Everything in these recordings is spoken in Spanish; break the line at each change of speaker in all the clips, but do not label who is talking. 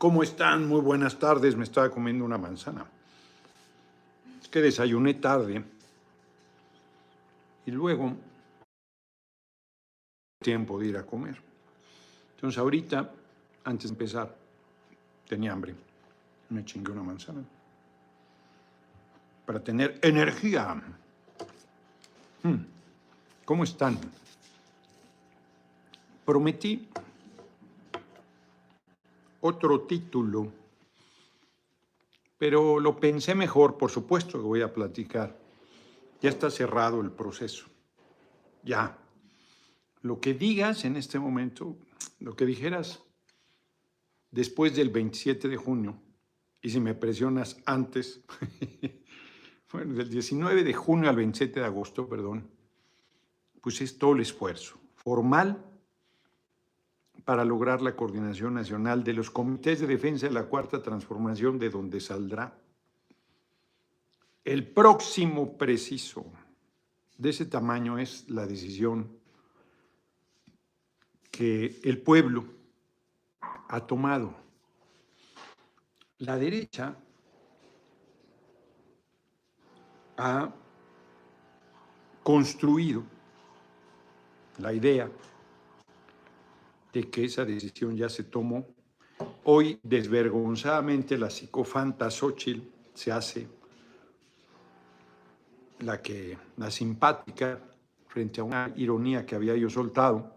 ¿Cómo están? Muy buenas tardes. Me estaba comiendo una manzana. Es que desayuné tarde. Y luego tiempo de ir a comer. Entonces ahorita, antes de empezar, tenía hambre. Me chingué una manzana. Para tener energía. Hmm. ¿Cómo están? Prometí otro título, pero lo pensé mejor, por supuesto que voy a platicar. Ya está cerrado el proceso. Ya. Lo que digas en este momento, lo que dijeras después del 27 de junio, y si me presionas antes, bueno, del 19 de junio al 27 de agosto, perdón, pues es todo el esfuerzo formal para lograr la coordinación nacional de los comités de defensa de la cuarta transformación de donde saldrá el próximo preciso. De ese tamaño es la decisión que el pueblo ha tomado. La derecha ha construido la idea de que esa decisión ya se tomó. Hoy, desvergonzadamente, la psicofanta Xochitl se hace la que la simpática frente a una ironía que había yo soltado.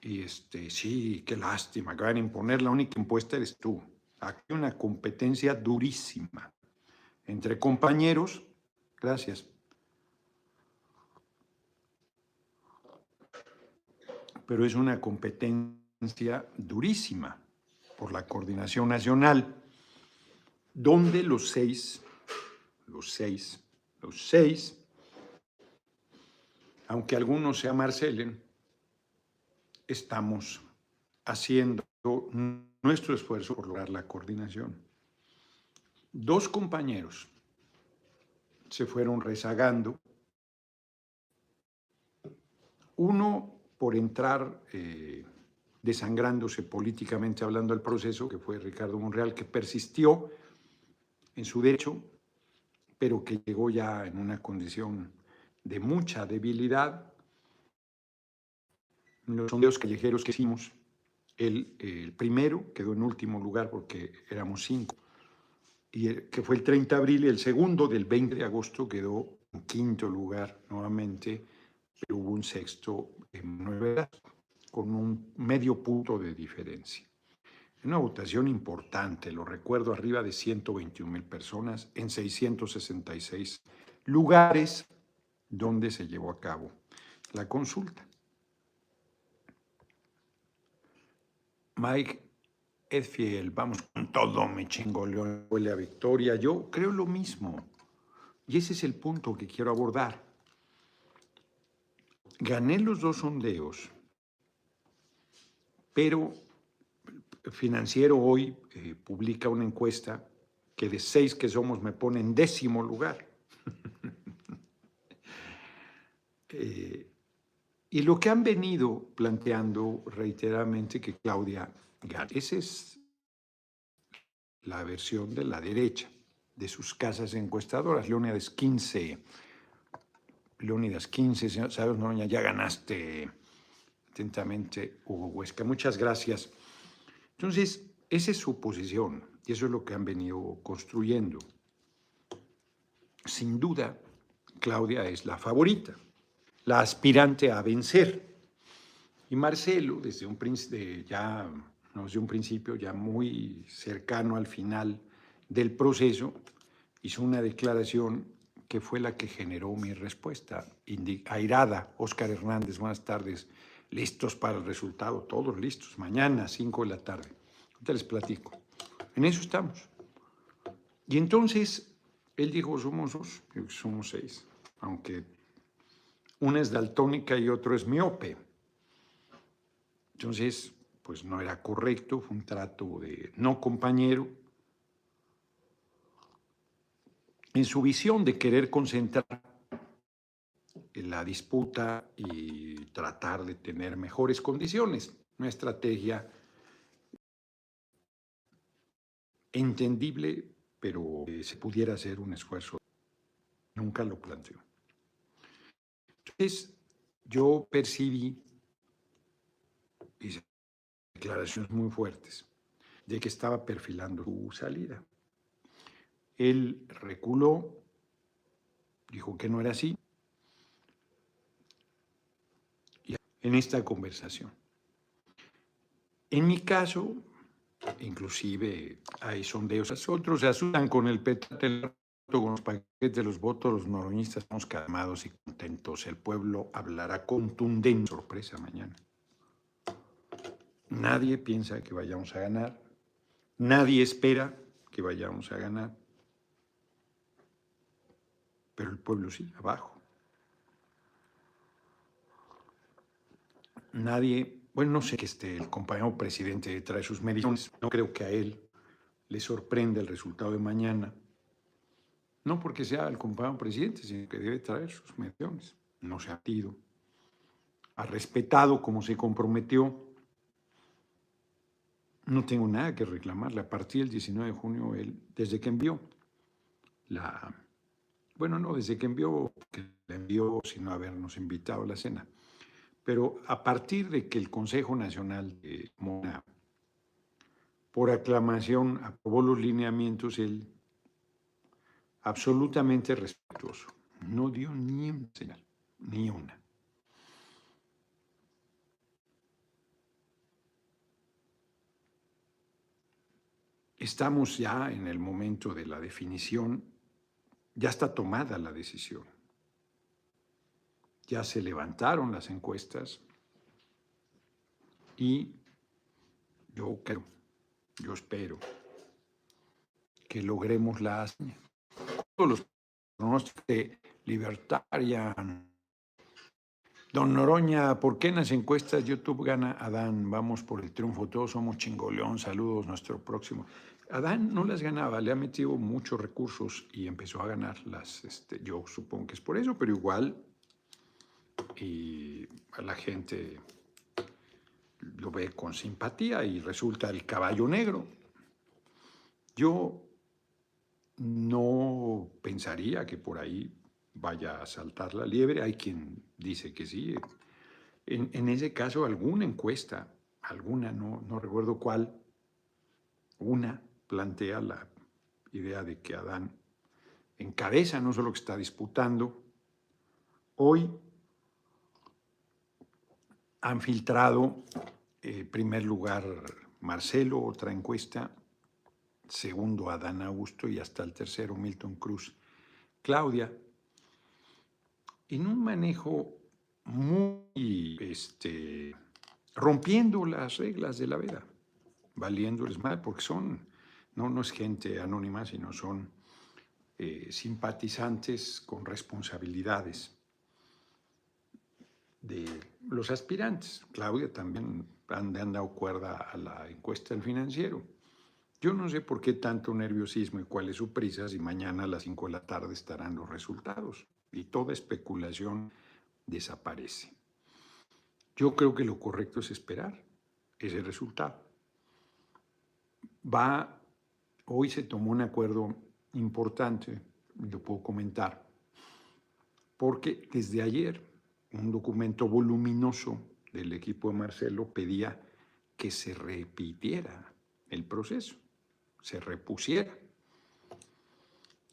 Y este, sí, qué lástima que van a imponer, la única impuesta eres tú. Aquí una competencia durísima entre compañeros. Gracias. Pero es una competencia durísima por la coordinación nacional, donde los seis, los seis, los seis, aunque algunos se amarcelen, estamos haciendo nuestro esfuerzo por lograr la coordinación. Dos compañeros se fueron rezagando. Uno por entrar eh, desangrándose políticamente hablando al proceso, que fue Ricardo Monreal, que persistió en su derecho, pero que llegó ya en una condición de mucha debilidad. Los sondeos callejeros que hicimos, el, el primero quedó en último lugar porque éramos cinco, y que fue el 30 de abril, y el segundo del 20 de agosto quedó en quinto lugar nuevamente pero hubo un sexto en nueve con un medio punto de diferencia. Una votación importante, lo recuerdo, arriba de 121 mil personas en 666 lugares donde se llevó a cabo la consulta. Mike Edfiel, vamos con todo, mi chingoleo, huele a victoria. Yo creo lo mismo. Y ese es el punto que quiero abordar. Gané los dos sondeos, pero Financiero hoy eh, publica una encuesta que de seis que somos me pone en décimo lugar. Eh, y lo que han venido planteando reiteradamente que Claudia gane, esa es la versión de la derecha de sus casas encuestadoras. Leónidas 15 Leónidas 15, sabes, Noña, ya ganaste atentamente Hugo Huesca. Muchas gracias. Entonces, esa es su posición y eso es lo que han venido construyendo. Sin duda, Claudia es la favorita, la aspirante a vencer. Y Marcelo, desde un, ya, desde un principio, ya muy cercano al final del proceso, hizo una declaración que fue la que generó mi respuesta. Airada, Óscar Hernández, buenas tardes. Listos para el resultado, todos listos. Mañana, 5 de la tarde. Ahorita les platico. En eso estamos. Y entonces, él dijo, somos dos, somos seis, aunque una es daltónica y otro es miope. Entonces, pues no era correcto, fue un trato de no compañero, en su visión de querer concentrar la disputa y tratar de tener mejores condiciones. Una estrategia entendible, pero se pudiera hacer un esfuerzo. Nunca lo planteó. Entonces, yo percibí declaraciones muy fuertes de que estaba perfilando su salida. Él reculó, dijo que no era así, en esta conversación. En mi caso, inclusive hay sondeos, otros se asustan con el petate con los paquetes de los votos, los noroñistas estamos calmados y contentos. El pueblo hablará contundente. Sorpresa mañana. Nadie piensa que vayamos a ganar. Nadie espera que vayamos a ganar. Pero el pueblo sí, abajo. Nadie, bueno, no sé que esté el compañero presidente trae sus mediciones. No creo que a él le sorprenda el resultado de mañana no porque sea el compañero presidente, sino que debe traer sus mediciones. No se ha ido. Ha respetado como se comprometió. No tengo nada que reclamarle. A partir del 19 de junio, él, desde que envió la... Bueno, no, desde que envió, que la envió sin habernos invitado a la cena. Pero a partir de que el Consejo Nacional de Mona, por aclamación, aprobó los lineamientos, él absolutamente respetuoso. No dio ni una señal, ni una. Estamos ya en el momento de la definición, ya está tomada la decisión. Ya se levantaron las encuestas y yo creo, yo espero que logremos la hazaña los pronósticos de libertaria. Don Noroña, ¿por qué en las encuestas YouTube gana Adán? Vamos por el triunfo, todos somos chingoleón, saludos, nuestro próximo. Adán no las ganaba, le ha metido muchos recursos y empezó a ganar las, este, yo supongo que es por eso, pero igual y la gente lo ve con simpatía y resulta el caballo negro. Yo no pensaría que por ahí vaya a saltar la liebre. Hay quien dice que sí. En, ese caso, alguna encuesta, alguna, no recuerdo cuál, una plantea la idea de que Adán encabeza no solo que está disputando, hoy han filtrado, en eh, primer lugar, Marcelo, otra encuesta, segundo Adán Augusto y hasta el tercero Milton Cruz. Claudia, en un manejo muy este, rompiendo las reglas de la vida, valiéndoles mal, porque son, no, no es gente anónima, sino son eh, simpatizantes con responsabilidades de los aspirantes. Claudia también han, han dado cuerda a la encuesta del financiero. Yo no sé por qué tanto nerviosismo y cuál es su prisa si mañana a las 5 de la tarde estarán los resultados y toda especulación desaparece. Yo creo que lo correcto es esperar ese resultado. Va, hoy se tomó un acuerdo importante, lo puedo comentar, porque desde ayer un documento voluminoso del equipo de Marcelo pedía que se repitiera el proceso se repusiera.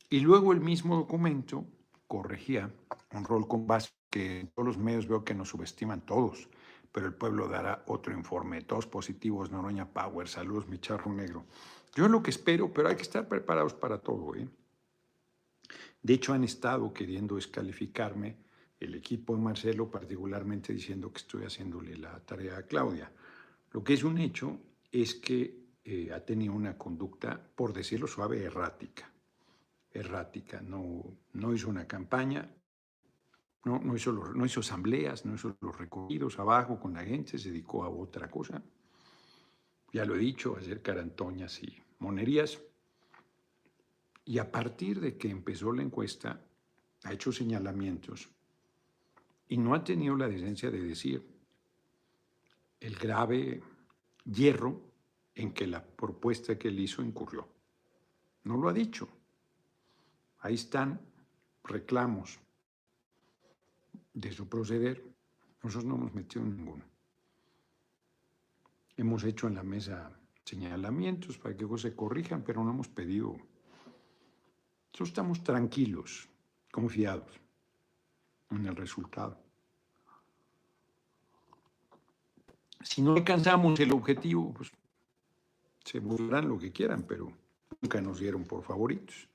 Y luego el mismo documento corregía un rol con base que en todos los medios veo que nos subestiman todos, pero el pueblo dará otro informe. Todos positivos, Noroña Power, saludos, mi charro negro. Yo lo que espero, pero hay que estar preparados para todo. ¿eh? De hecho, han estado queriendo descalificarme el equipo de Marcelo, particularmente diciendo que estoy haciéndole la tarea a Claudia. Lo que es un hecho es que eh, ha tenido una conducta, por decirlo suave, errática. Errática, no, no hizo una campaña, no, no, hizo no hizo asambleas, no hizo los recorridos abajo con la gente, se dedicó a otra cosa. Ya lo he dicho, a hacer carantoñas y monerías. Y a partir de que empezó la encuesta, ha hecho señalamientos y no ha tenido la decencia de decir el grave hierro en que la propuesta que él hizo incurrió. no lo ha dicho. Ahí están reclamos de su proceder. Nosotros no hemos metido ninguno. Hemos hecho en la mesa señalamientos para que se corrijan, pero no hemos pedido. Estamos tranquilos, confiados en el resultado. Si no alcanzamos el objetivo, pues se burlarán lo que quieran, pero nunca nos dieron por favoritos.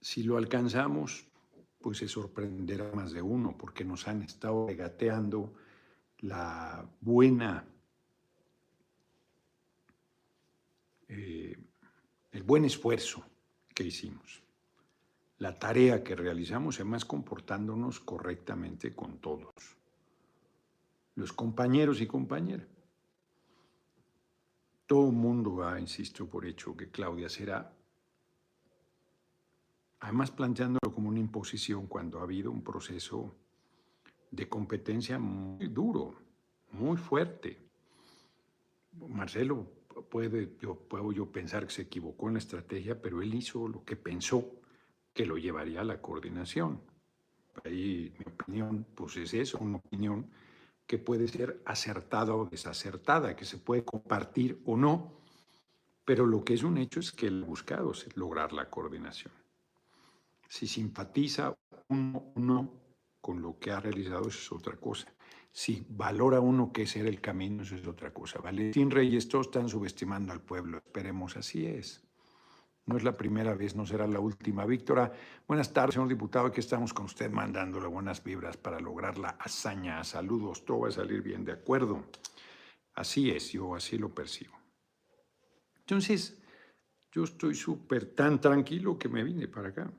Si lo alcanzamos, pues se sorprenderá más de uno, porque nos han estado regateando la buena, eh, el buen esfuerzo que hicimos, la tarea que realizamos, además comportándonos correctamente con todos, los compañeros y compañeras. Todo el mundo ha, insisto, por hecho que Claudia será, además planteándolo como una imposición cuando ha habido un proceso de competencia muy duro, muy fuerte. Marcelo puede, yo, puedo yo pensar que se equivocó en la estrategia, pero él hizo lo que pensó que lo llevaría a la coordinación. Ahí mi opinión, pues es eso, una opinión que puede ser acertada o desacertada, que se puede compartir o no, pero lo que es un hecho es que el buscado es lograr la coordinación. Si simpatiza uno o no con lo que ha realizado, eso es otra cosa. Si valora uno que ese era el camino, eso es otra cosa. Valentín Reyes, todos están subestimando al pueblo, esperemos, así es. No es la primera vez, no será la última. Víctora, buenas tardes, señor diputado. Aquí estamos con usted mandándole buenas vibras para lograr la hazaña. Saludos, todo va a salir bien, de acuerdo. Así es, yo así lo percibo. Entonces, yo estoy súper tan tranquilo que me vine para acá.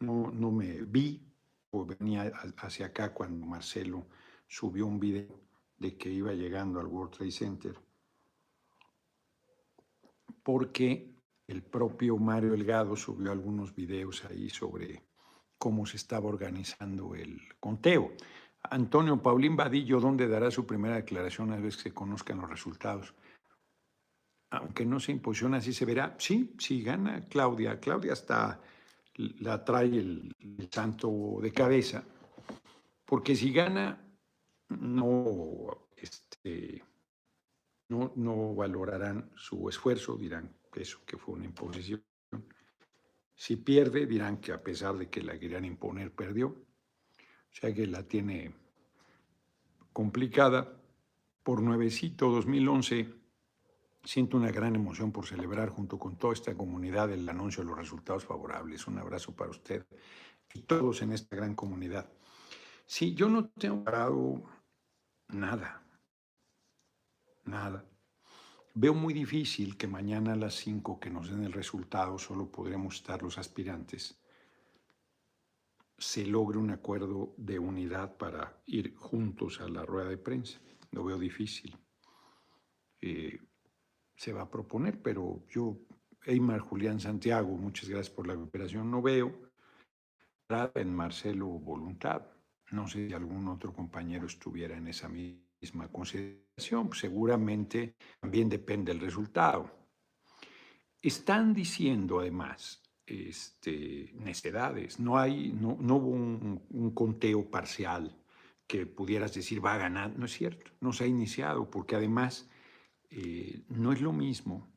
No, no me vi venía hacia acá cuando Marcelo subió un video de que iba llegando al World Trade Center. Porque el propio Mario Elgado subió algunos videos ahí sobre cómo se estaba organizando el conteo. Antonio Paulín Vadillo, ¿dónde dará su primera declaración una vez que se conozcan los resultados? Aunque no se imposición, así se verá. Sí, sí gana Claudia. Claudia hasta la trae el, santo de cabeza, porque si gana, no, este, no, no valorarán su esfuerzo, dirán, eso que fue una imposición. Si pierde, dirán que a pesar de que la querían imponer, perdió. O sea que la tiene complicada. Por nuevecito 2011, siento una gran emoción por celebrar junto con toda esta comunidad el anuncio de los resultados favorables. Un abrazo para usted y todos en esta gran comunidad. Sí, yo no tengo parado nada, nada. Veo muy difícil que mañana a las 5 que nos den el resultado, solo podremos estar los aspirantes, se logre un acuerdo de unidad para ir juntos a la rueda de prensa. Lo veo difícil. Eh, se va a proponer, pero yo, Eymar Julián Santiago, muchas gracias por la cooperación, no veo en Marcelo voluntad. No sé si algún otro compañero estuviera en esa misma consideración, seguramente también depende del resultado. Están diciendo además este, necedades, no, hay, no, no hubo un, conteo parcial que pudieras decir va a ganar, no es cierto, no se ha iniciado porque además eh, no es lo mismo,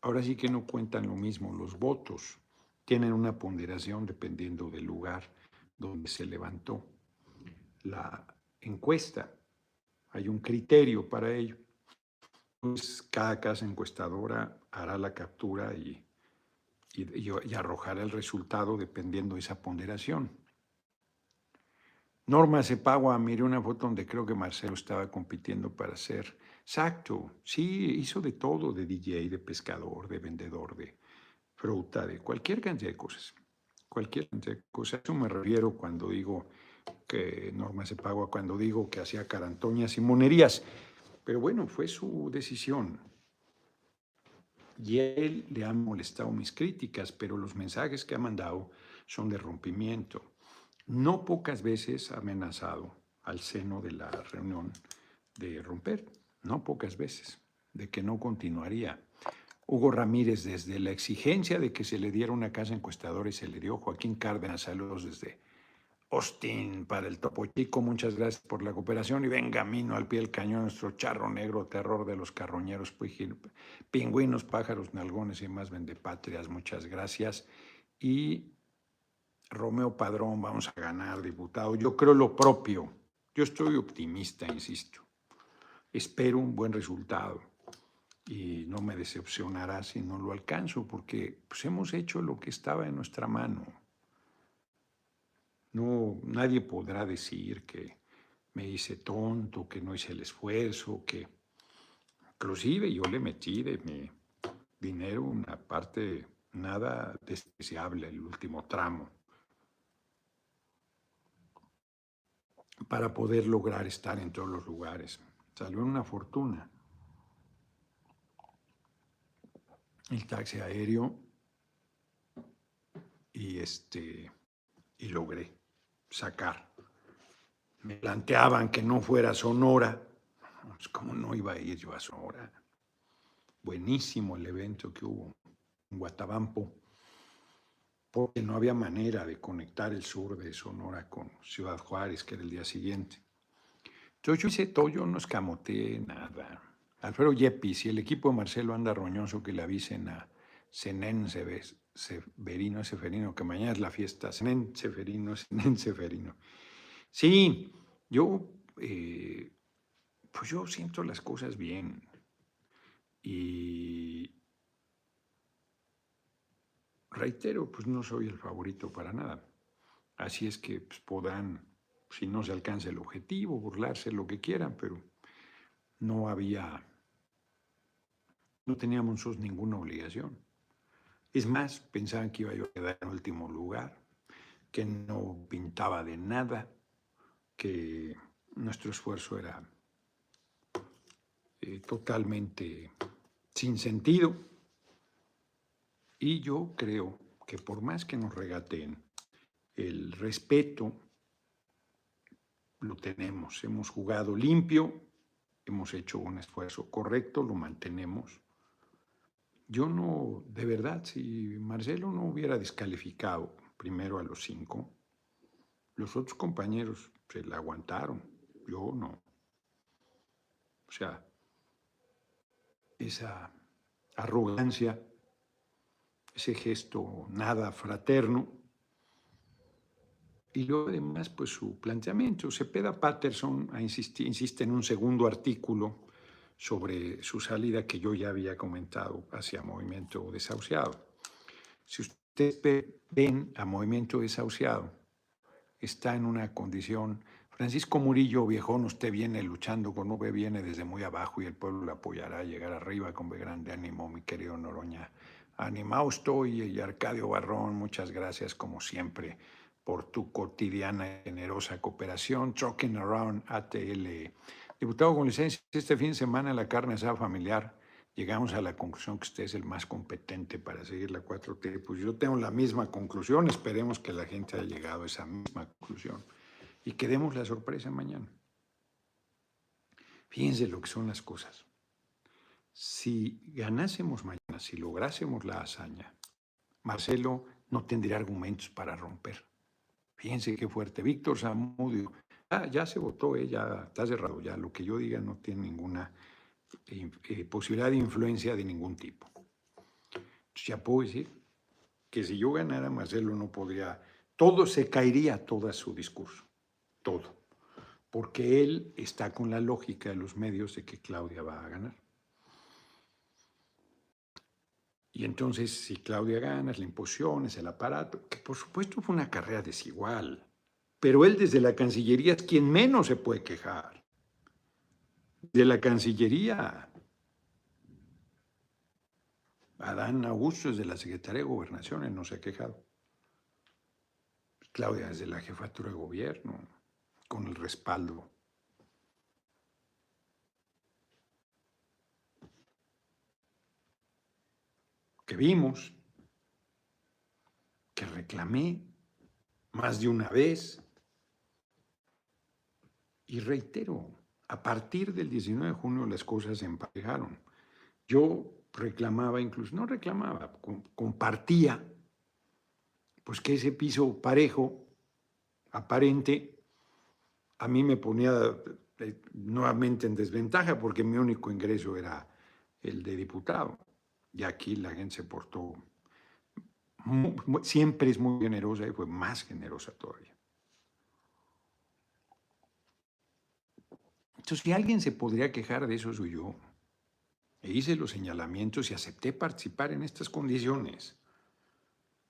ahora sí que no cuentan lo mismo, los votos tienen una ponderación dependiendo del lugar donde se levantó la encuesta. Hay un criterio para ello. Pues cada casa encuestadora hará la captura y, y, arrojará el resultado dependiendo de esa ponderación. Norma Cepagua, miré una foto donde creo que Marcelo estaba compitiendo para ser. Exacto, sí, hizo de todo, de DJ, de pescador, de vendedor, de fruta, de cualquier cantidad de cosas. Cualquier cantidad de cosas. A eso me refiero cuando digo que Norma se pagó cuando digo que hacía carantoñas y monerías. Pero bueno, fue su decisión. Y él le han molestado mis críticas, pero los mensajes que ha mandado son de rompimiento. No pocas veces ha amenazado al seno de la reunión de romper, no pocas veces, de que no continuaría. Hugo Ramírez, desde la exigencia de que se le diera una casa encuestadora y se le dio. Joaquín Cárdenas, saludos desde Austin para el Topo Chico. Muchas gracias por la cooperación y venga camino al pie del cañón nuestro charro negro, terror de los carroñeros, pingüinos, pájaros, nalgones y más vendepatrias. Muchas gracias. Y Romeo Padrón, vamos a ganar, diputado. Yo creo lo propio. Yo estoy optimista, insisto. Espero un buen resultado y no me decepcionará si no lo alcanzo, porque pues, hemos hecho lo que estaba en nuestra mano. No, nadie podrá decir que me hice tonto, que no hice el esfuerzo, que inclusive yo le metí de mi dinero una parte nada despreciable, el último tramo, para poder lograr estar en todos los lugares. Salió una fortuna. el taxi aéreo y, este, y logré sacar. Me planteaban que no fuera Sonora. Pues, ¿Cómo no iba a ir yo a Sonora? Buenísimo el evento que hubo en Guatabampo, porque no había manera de conectar el sur de Sonora con Ciudad Juárez, que era el día siguiente. Yo hice todo, yo no escamoteé nada. Alfredo Yepis y el equipo de Marcelo anda roñoso que le avisen a Senén Severino, Seferino, que mañana es la fiesta. Senén Seferino, Senén Seferino. Sí, yo, eh, pues yo siento las cosas bien. Y reitero, pues no soy el favorito para nada. Así es que pues, podrán, si no se alcanza el objetivo, burlarse lo que quieran, pero no había, no teníamos ninguna obligación. Es más, pensaban que iba a quedar en último lugar, que no pintaba de nada, que nuestro esfuerzo era eh, totalmente sin sentido. Y yo creo que por más que nos regateen, el respeto lo tenemos. Hemos jugado limpio, hemos hecho un esfuerzo correcto, lo mantenemos. Yo no, de verdad, si Marcelo no hubiera descalificado primero a los cinco, los otros compañeros se la aguantaron, yo no. O sea, esa arrogancia, ese gesto nada fraterno, y luego además, pues su planteamiento. Cepeda Patterson insiste en un segundo artículo sobre su salida que yo ya había comentado hacia Movimiento Desahuciado. Si ustedes ven a Movimiento Desahuciado, está en una condición... Francisco Murillo, viejón, usted viene luchando con V, viene desde muy abajo y el pueblo le apoyará a llegar arriba con grande ánimo, mi querido Noroña. Animado estoy y Arcadio Barrón, muchas gracias como siempre por tu cotidiana generosa cooperación. Trucking Around ATL. Diputado con licencia, este fin de semana la carne asada familiar llegamos a la conclusión que usted es el más competente para seguir la 4T. Pues yo tengo la misma conclusión, esperemos que la gente haya llegado a esa misma conclusión y que demos la sorpresa mañana. Fíjense lo que son las cosas. Si ganásemos mañana, si lográsemos la hazaña, Marcelo no tendría argumentos para romper. Fíjense qué fuerte. Víctor Zamudio, ah, ya se votó, eh, ya está cerrado, ya lo que yo diga no tiene ninguna eh, posibilidad de influencia de ningún tipo. ya puedo decir que si yo ganara, Marcelo no podría, todo se caería, todo su discurso, todo, porque él está con la lógica de los medios de que Claudia va a ganar. Y entonces, si Claudia gana, es la imposición, es el aparato, que por supuesto fue una carrera desigual, pero él desde la Cancillería es quien menos se puede quejar. De la Cancillería, Adán Augusto desde la Secretaría de Gobernación no se ha quejado. Claudia desde la jefatura de gobierno, con el respaldo que vimos, que reclamé más de una vez. Y reitero, a partir del 19 de junio las cosas se emparejaron. Yo reclamaba incluso, no reclamaba, compartía, pues que ese piso parejo, aparente, a mí me ponía eh, nuevamente en desventaja porque mi único ingreso era el de diputado. Y aquí la gente se portó, siempre es muy generosa y fue más generosa todavía. Entonces, si alguien se podría quejar de eso, soy yo. E hice los señalamientos y acepté participar en estas condiciones.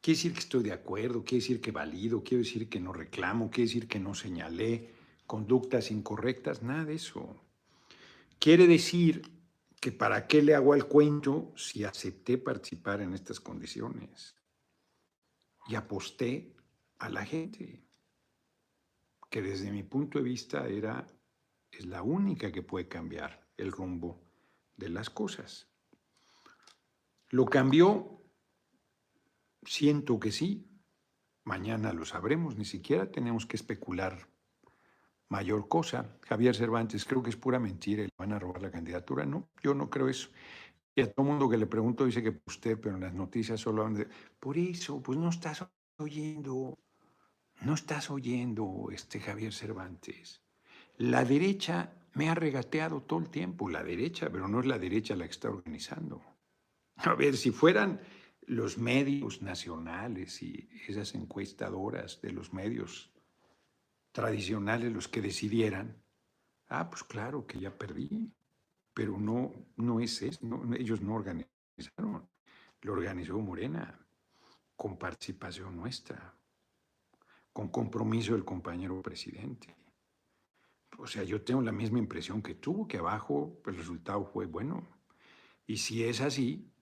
Quiere decir que estoy de acuerdo, quiere decir que valido, quiere decir que no reclamo, quiere decir que no señalé conductas incorrectas, nada de eso. Quiere decir que para qué le hago el cuento si acepté participar en estas condiciones y aposté a la gente, que desde mi punto de vista era es la única que puede cambiar el rumbo de las cosas. ¿Lo cambió? Siento que sí. Mañana lo sabremos, ni siquiera tenemos que especular mayor cosa. Javier Cervantes, creo que es pura mentira le van a robar la candidatura. No, yo no creo eso. Y a todo mundo que le pregunto dice que usted, pero en las noticias solo hablan de... Por eso, pues no estás oyendo, no estás oyendo, este Javier Cervantes. La derecha me ha regateado todo el tiempo, la derecha, pero no es la derecha la que está organizando. A ver, si fueran los medios nacionales y esas encuestadoras de los medios tradicionales los que decidieran, ah, pues claro que ya perdí, pero no, no es eso, ellos no organizaron, lo organizó Morena, con participación nuestra, con compromiso del compañero presidente. O sea, yo tengo la misma impresión que tú, que abajo el resultado fue bueno. Y si es así,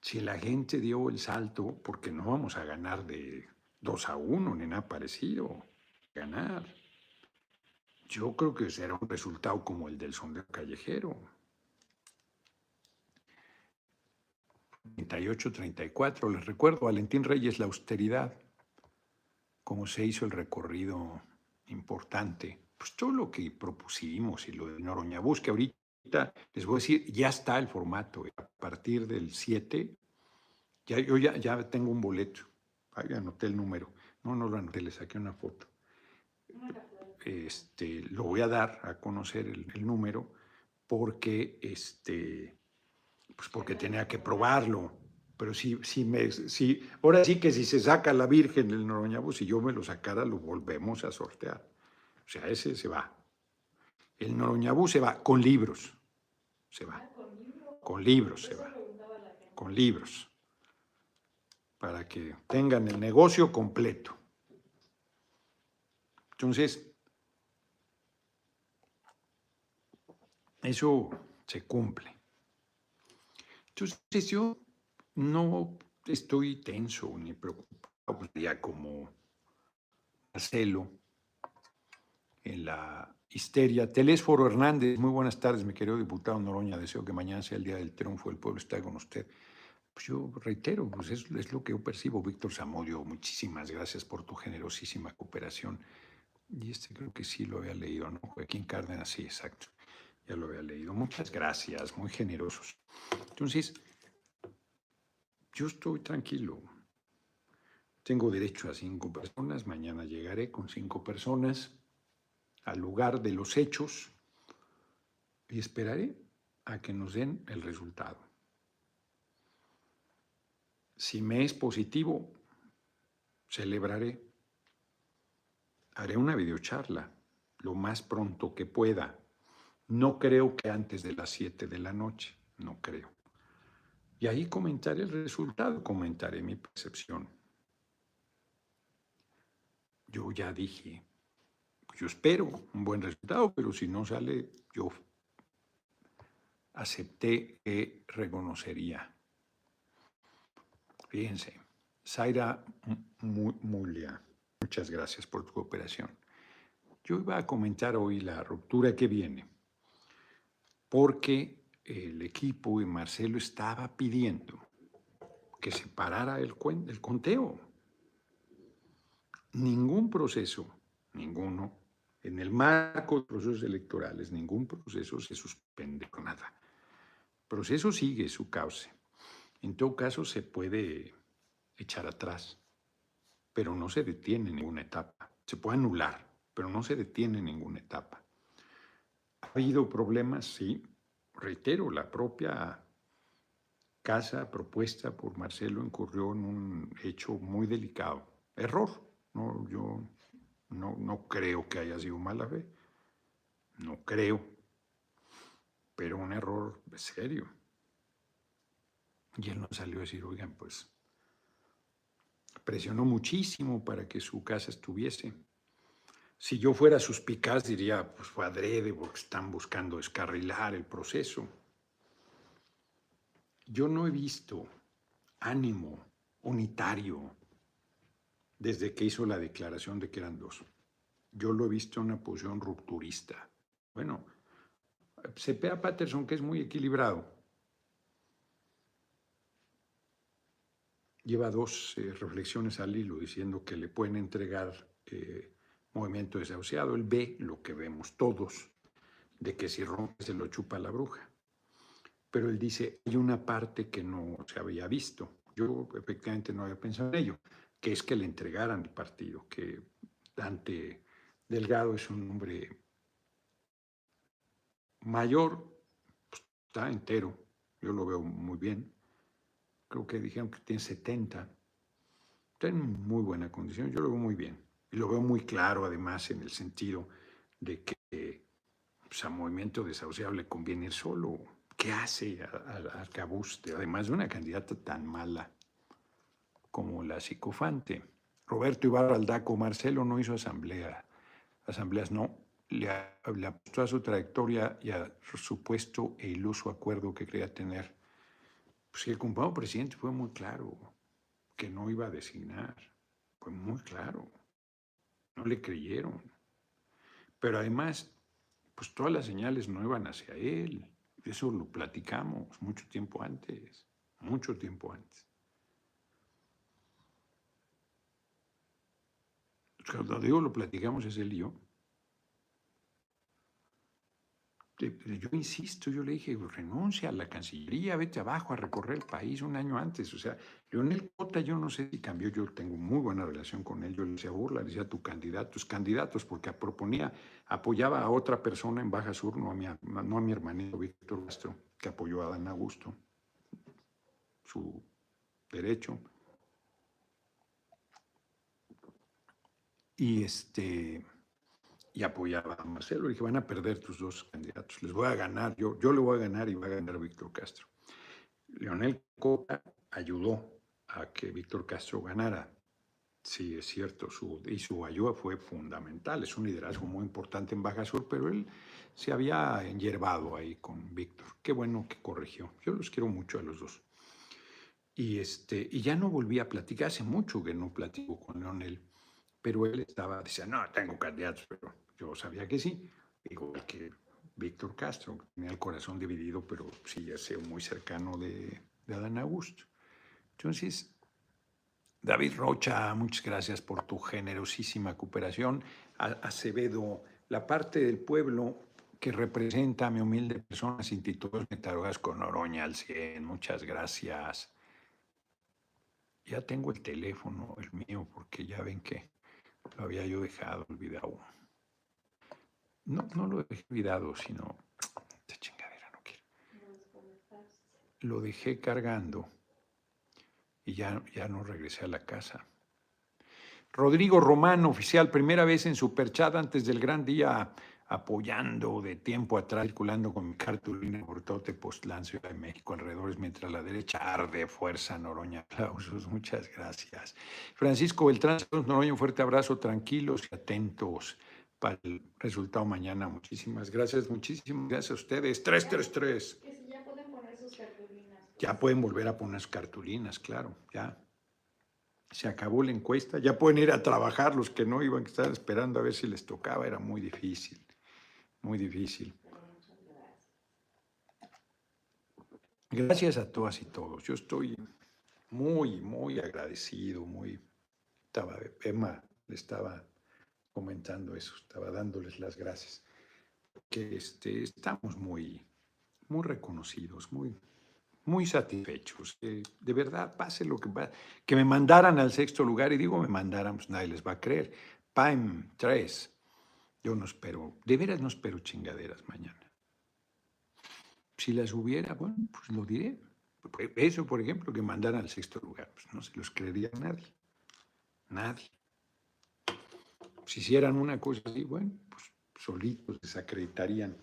si la gente dio el salto, porque no vamos a ganar de 2 a 1 ni nada parecido, ganar. Yo creo que será un resultado como el del sondeo callejero. 38-34, les recuerdo, Valentín Reyes, la austeridad, cómo se hizo el recorrido importante pues todo lo que propusimos y lo de Noroñabús, que ahorita les voy a decir, ya está el formato. A partir del 7, ya, yo ya, ya tengo un boleto. Ahí anoté el número. No, no lo anoté, le saqué una foto. Este, lo voy a dar a conocer el, número porque, este, pues porque tenía que probarlo. Pero si, si me, si, ahora sí que si se saca la Virgen del Noroñabús, si yo me lo sacara, lo volvemos a sortear. O sea, ese se va. El Noroñabú se va con libros. Se va. Con libros se va. Con libros. Para que tengan el negocio completo. Entonces, eso se cumple. Entonces yo no estoy tenso ni preocupado, ya como Marcelo, en la histeria. Telésforo Hernández, muy buenas tardes, mi querido diputado Noroña. Deseo que mañana sea el día del triunfo, el pueblo está con usted. Pues yo reitero, pues es, es lo que yo percibo. Víctor Zamudio, muchísimas gracias por tu generosísima cooperación. Y este creo que sí lo había leído, ¿no? Joaquín Cárdenas, sí, exacto. Ya lo había leído. Muchas gracias, muy generosos. Entonces, yo estoy tranquilo. Tengo derecho a cinco personas. Mañana llegaré con cinco personas al lugar de los hechos y esperaré a que nos den el resultado. Si me es positivo, celebraré. Haré una videocharla lo más pronto que pueda. No creo que antes de las 7 de la noche, no creo. Y ahí comentaré el resultado, comentaré mi percepción. Yo ya dije, yo espero un buen resultado, pero si no sale, yo acepté que reconocería. Fíjense, Zaira Mulia, muchas gracias por tu cooperación. Yo iba a comentar hoy la ruptura que viene, porque el equipo y Marcelo estaba pidiendo que se parara el, conteo. Ningún proceso, ninguno, en el marco de procesos electorales, ningún proceso se suspende con nada. El proceso sigue su cauce. En todo caso, se puede echar atrás, pero no se detiene en ninguna etapa. Se puede anular, pero no se detiene en ninguna etapa. ¿Ha habido problemas? Sí. Reitero, la propia casa propuesta por Marcelo incurrió en un hecho muy delicado. Error. No, yo no, no creo que haya sido mala fe. No creo. Pero un error serio. Y él no salió a decir, oigan, pues presionó muchísimo para que su casa estuviese. Si yo fuera suspicaz, diría, pues fue adrede porque están buscando descarrilar el proceso. Yo no he visto ánimo unitario desde que hizo la declaración de que eran dos. Yo lo he visto en una posición rupturista. Bueno, Cepeda Patterson, que es muy equilibrado, lleva dos eh, reflexiones al hilo diciendo que le pueden entregar eh, movimiento desahuciado. Él ve lo que vemos todos, de que si rompe se lo chupa la bruja. Pero él dice, hay una parte que no se había visto. Yo efectivamente no había pensado en ello, que es que le entregaran el partido, que Dante Delgado es un hombre mayor, pues, está entero, yo lo veo muy bien, creo que dijeron que tiene 70, está en muy buena condición, yo lo veo muy bien. Y lo veo muy claro además en el sentido de que pues, a Movimiento Desahuciable conviene ir solo. ¿Qué hace al Arcabuste? Además de una candidata tan mala como la psicofante. Roberto Ibarra Aldaco, Marcelo no hizo asamblea, asambleas, no, le, apostó a su trayectoria y a su supuesto e iluso acuerdo que creía tener pues el compañero presidente fue muy claro que no iba a designar, fue muy claro, no le creyeron. Pero además, pues todas las señales no iban hacia él, eso lo platicamos mucho tiempo antes, mucho tiempo antes. Cuando digo lo platicamos es él y yo. Yo insisto, yo le dije, renuncia a la Cancillería, vete abajo a recorrer el país un año antes. O sea, Leonel Cota, yo no sé si cambió, yo tengo muy buena relación con él. Yo le decía, burla, le decía tu candidato, tus candidatos, porque proponía, apoyaba a otra persona en Baja Sur, no a mi, no a mi hermanito Víctor Castro, que apoyó a Dan Augusto, su derecho. Y este y apoyaba a Marcelo. Le dije, van a perder tus dos candidatos, les voy a ganar, yo, yo le voy a ganar y va a ganar Víctor Castro. Leonel Cota ayudó a que Víctor Castro ganara. Sí, es cierto, su, y su ayuda fue fundamental. Es un liderazgo muy importante en Baja Sur, pero él se había enyerbado ahí con Víctor. Qué bueno que corrigió. Yo los quiero mucho a los dos. Y, este, y ya no volví a platicar. Hace mucho que no platico con Leonel, pero él estaba, decía, no, tengo candidatos, pero yo sabía que sí, igual que Víctor Castro, tenía el corazón dividido, pero sí ya sé, muy cercano de, de Adán Augusto. Entonces, David Rocha, muchas gracias por tu generosísima cooperación. Acevedo, la parte del pueblo que representa a mi humilde persona sin títulos me con Oroña al 100. Muchas gracias. Ya tengo el teléfono, el mío, porque ya ven que lo había yo dejado olvidado. No, no lo dejé olvidado, sino. Lo dejé cargando y ya, ya no regresé a la casa. Rodrigo Román, oficial, primera vez en Superchat antes del gran día, apoyando de tiempo atrás, circulando con mi cartulina por todo Tepoztlán, Ciudad de México, alrededor, mientras la derecha arde, fuerza, Noroña, aplausos, muchas gracias. Francisco Beltrán, Noroña, un fuerte abrazo, tranquilos y atentos para el resultado mañana. Muchísimas gracias, muchísimas gracias a ustedes. 333.
Ya pueden poner sus cartulinas.
Ya pueden volver a poner cartulinas, claro, ya. Se acabó la encuesta, ya pueden ir a trabajar los que no iban a estar esperando a ver si les tocaba, era muy difícil, muy difícil. Gracias a todas y todos. Yo estoy muy, muy agradecido, muy... Estaba, Emma le estaba comentando eso, estaba dándoles las gracias, que este, estamos muy, muy reconocidos, muy, muy satisfechos. De verdad, pase lo que pase. Que me mandaran al sexto lugar, y digo me mandaran, pues nadie les va a creer. PAM 3. Yo no espero, de veras no espero chingaderas mañana. Si las hubiera, bueno, pues lo diré. Eso, por ejemplo, que mandaran al sexto lugar, pues no se los creería nadie. Nadie. Si hicieran una cosa así, bueno, pues solitos desacreditarían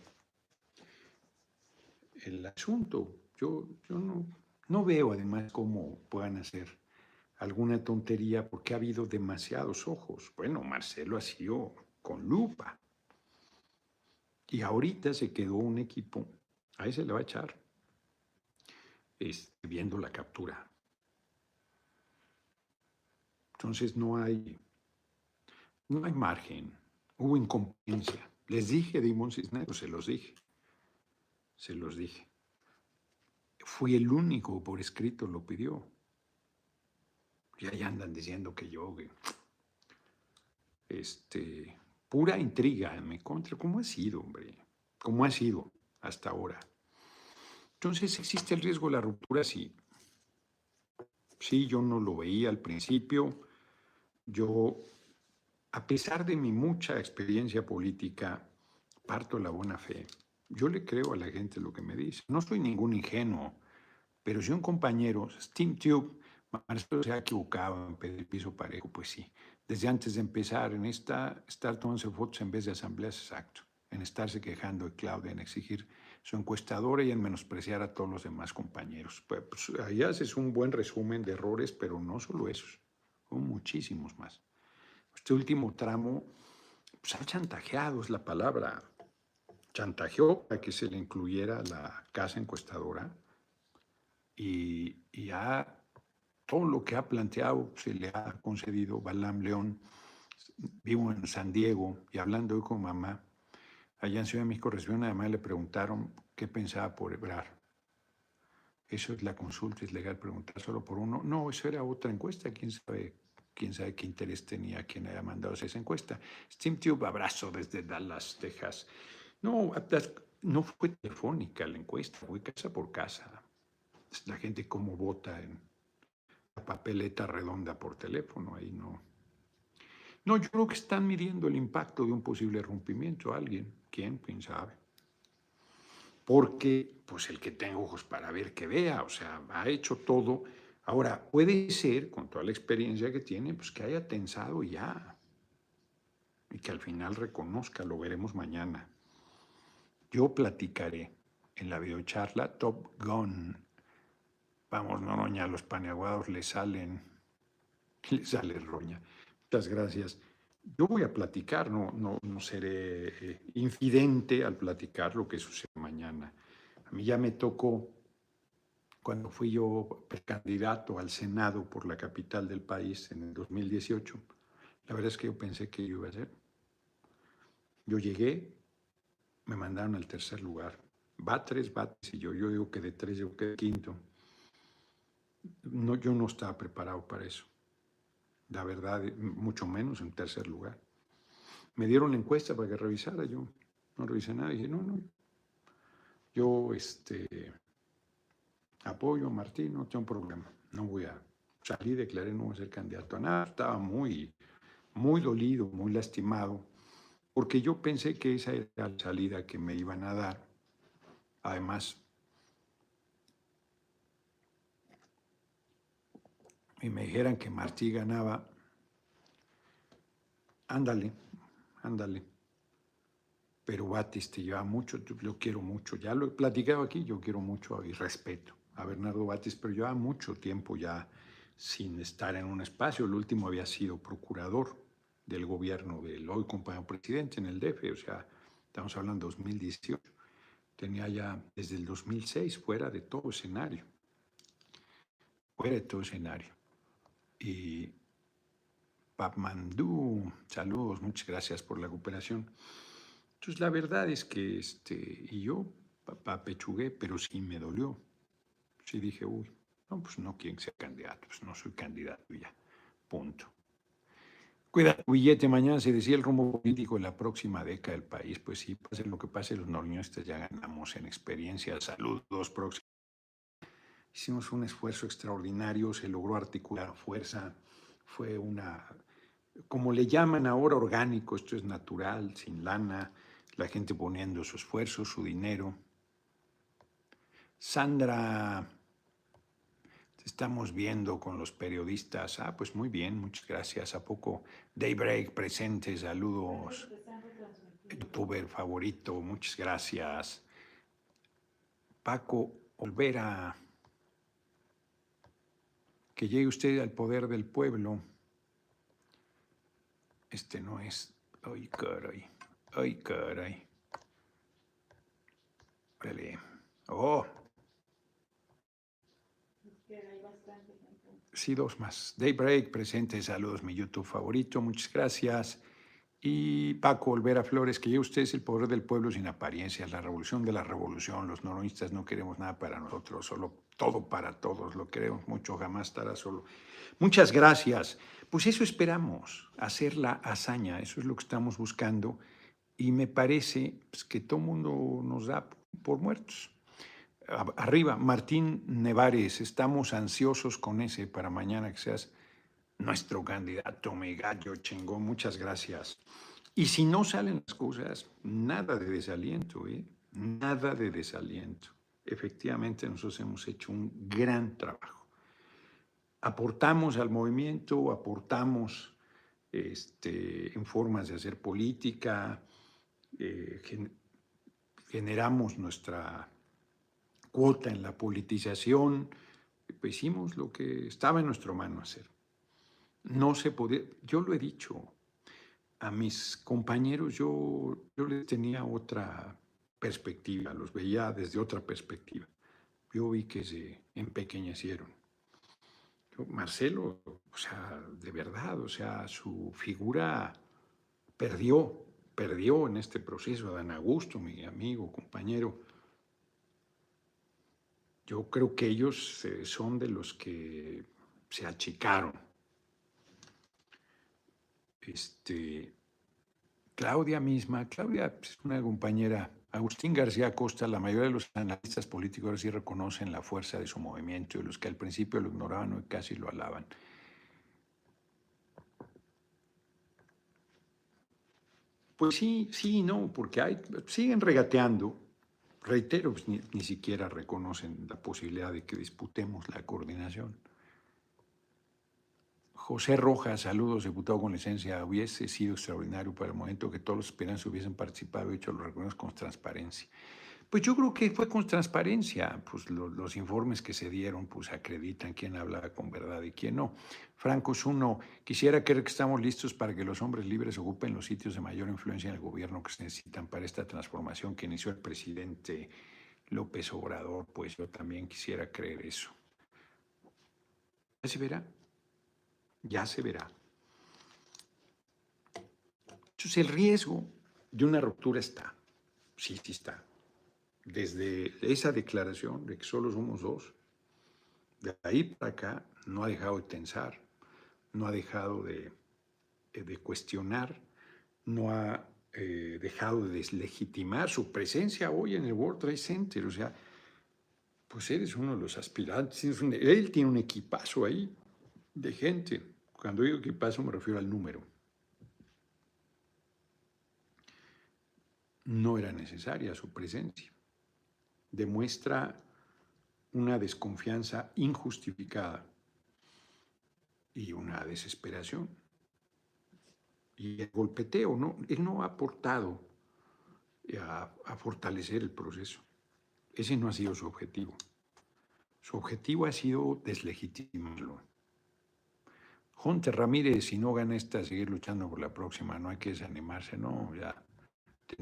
el asunto. Yo, yo no, no veo además cómo puedan hacer alguna tontería porque ha habido demasiados ojos. Bueno, Marcelo ha sido con lupa. Y ahorita se quedó un equipo, ahí se le va a echar, este, viendo la captura. Entonces no hay, no hay margen, hubo incompetencia. Les dije de Cisneros, se los dije, se los dije. Fui el único por escrito lo pidió. Y ahí andan diciendo que yo, este, pura intriga en mi contra. ¿Cómo ha sido, hombre? ¿Cómo ha sido hasta ahora? Entonces, ¿existe el riesgo de la ruptura? Sí. Sí, yo no lo veía al principio. Yo, a pesar de mi mucha experiencia política, parto la buena fe. Yo le creo a la gente lo que me dice. No soy ningún ingenuo, pero si un compañero, Steam Tube, Marcelo se ha equivocado en pedir piso parejo, pues sí. Desde antes de empezar en esta, estar tomándose fotos en vez de asambleas, exacto. En estarse quejando de Claudia, en exigir su encuestadora y en menospreciar a todos los demás compañeros. Pues, pues ahí haces un buen resumen de errores, pero no solo esos, son muchísimos más. Este último tramo, pues ha chantajeado, es la palabra. Chantajeó para que se le incluyera la casa encuestadora y, y ha todo lo que ha planteado se le ha concedido. Balam León, vivo en San Diego y hablando hoy con mamá, allá en Ciudad de México recibió una llamada y le preguntaron qué pensaba por Ebrar. Eso es la consulta, es legal preguntar solo por uno. No, eso era otra encuesta, quién sabe, quién sabe qué interés tenía quien haya mandado esa encuesta. SteamTube, abrazo desde Dallas, Texas. No, no fue telefónica la encuesta, fue casa por casa. La gente cómo vota en, papeleta redonda por teléfono, ahí no. No, yo creo que están midiendo el impacto de un posible rompimiento. Alguien, ¿quién? ¿Quién sabe? Porque, pues el que tenga ojos para ver, que vea, o sea, ha hecho todo. Ahora, puede ser, con toda la experiencia que tiene, pues que haya tensado ya. Y que al final reconozca, lo veremos mañana. Yo platicaré en la videocharla Top Gun Vamos, Noroña, a los paneaguados le salen, le sale roña. Muchas gracias. Yo voy a platicar, no, no, no seré eh, infidente al platicar lo que sucede mañana. A mí ya me tocó, cuando fui yo candidato al Senado por la capital del país en el 2018, la verdad es que yo pensé que yo iba a ser. Yo llegué, me mandaron al tercer lugar. Va tres, va tres, y yo, yo digo que de tres yo quedé quinto no, yo no estaba preparado para eso. La verdad, mucho menos en tercer lugar. Me dieron la encuesta para que revisara, yo no revisé nada. Dije, no, no, yo este, apoyo a Martín, no tengo problema. No voy a salir, declaré no voy a ser candidato a nada. Estaba muy, muy dolido, muy lastimado, porque yo pensé que esa era la salida que me iban a dar. Además, y me dijeran que Martí ganaba, ándale, ándale. Pero Batis te lleva mucho, yo quiero mucho, ya lo he platicado aquí, yo quiero mucho y respeto a Bernardo Batis, pero lleva mucho tiempo ya sin estar en un espacio. El último había sido procurador del gobierno del hoy compañero presidente en el DF, o sea, estamos hablando de 2018. Tenía ya desde el 2006 fuera de todo escenario, fuera de todo escenario. Y Papmandú, saludos, muchas gracias por la cooperación. Entonces, la verdad es que, este, y yo pechugué, pero sí me dolió. Sí dije, uy, no, pues no quieren ser candidato, pues no soy candidato ya, punto. Cuida billete, mañana se decía el rumbo político de la próxima década del país. Pues sí, pase lo que pase, los noroñistas ya ganamos en experiencia. Saludos próximos. Hicimos un esfuerzo extraordinario, se logró articular fuerza, fue una, como le llaman ahora, orgánico, esto es natural, sin lana, la gente poniendo su esfuerzo, su dinero. Sandra, te estamos viendo con los periodistas. Ah, pues muy bien, muchas gracias. ¿A poco Daybreak presente? Saludos. Youtuber favorito, muchas gracias. Paco Olvera, que llegue usted al poder del pueblo. Este no es. Ay, caray. Ay, caray. Vale. Oh. Sí, dos más. Daybreak, presente, saludos, mi YouTube favorito, muchas gracias. Y Paco Olvera Flores, que ya usted es el poder del pueblo sin apariencias, la revolución de la revolución. Los noronistas no queremos nada para nosotros, solo todo para todos. Lo queremos mucho, jamás estará solo. Muchas gracias. Pues eso esperamos, hacer la hazaña, eso es lo que estamos buscando. Y me parece pues, que todo mundo nos da por muertos. Arriba, Martín Nevares, estamos ansiosos con ese para mañana que seas nuestro candidato, mi gallo chingón, muchas gracias. Y si no salen las cosas, nada de desaliento, ¿eh? nada de desaliento. Efectivamente, nosotros hemos hecho un gran trabajo. Aportamos al movimiento, aportamos este, en formas de hacer política, eh, generamos nuestra cuota en la politización, pues hicimos lo que estaba en nuestra mano hacer. No se podía, yo lo he dicho a mis compañeros, yo, yo les tenía otra perspectiva, los veía desde otra perspectiva. Yo vi que se empequeñecieron. Marcelo, o sea, de verdad, o sea, su figura perdió, perdió en este proceso. Adán Augusto, mi amigo, compañero, yo creo que ellos eh, son de los que se achicaron este, Claudia misma, Claudia es una compañera, Agustín García Costa, la mayoría de los analistas políticos sí reconocen la fuerza de su movimiento y los que al principio lo ignoraban hoy casi lo alaban. Pues sí, sí, no, porque hay, siguen regateando. Reitero, pues ni, ni siquiera reconocen la posibilidad de que disputemos la coordinación. José Rojas, saludos, diputado con licencia. Hubiese sido extraordinario para el momento que todos los aspirantes hubiesen participado y hecho los reconocimientos con transparencia. Pues yo creo que fue con transparencia, pues los, informes que se dieron pues acreditan quién hablaba con verdad y quién no. Franco es uno, quisiera creer que estamos listos para que los hombres libres ocupen los sitios de mayor influencia en el gobierno que se necesitan para esta transformación que inició el presidente López Obrador, pues yo también quisiera creer eso. ¿Ya se verá? Ya se verá. Entonces el riesgo de una ruptura está, sí, sí está. Desde esa declaración de que solo somos dos, de ahí para acá no ha dejado de tensar, no ha dejado de, de cuestionar, no ha eh, dejado de deslegitimar su presencia hoy en el World Trade Center. O sea, pues eres uno de los aspirantes, él tiene un equipazo ahí de gente. Cuando digo equipazo me refiero al número. No era necesaria su presencia. Demuestra una desconfianza injustificada y una desesperación. Y el golpeteo, no, él no ha aportado a fortalecer el proceso. Ese no ha sido su objetivo. Su objetivo ha sido deslegitimarlo. Junte Ramírez, si no gana esta, seguir luchando por la próxima, no hay que desanimarse, no, ya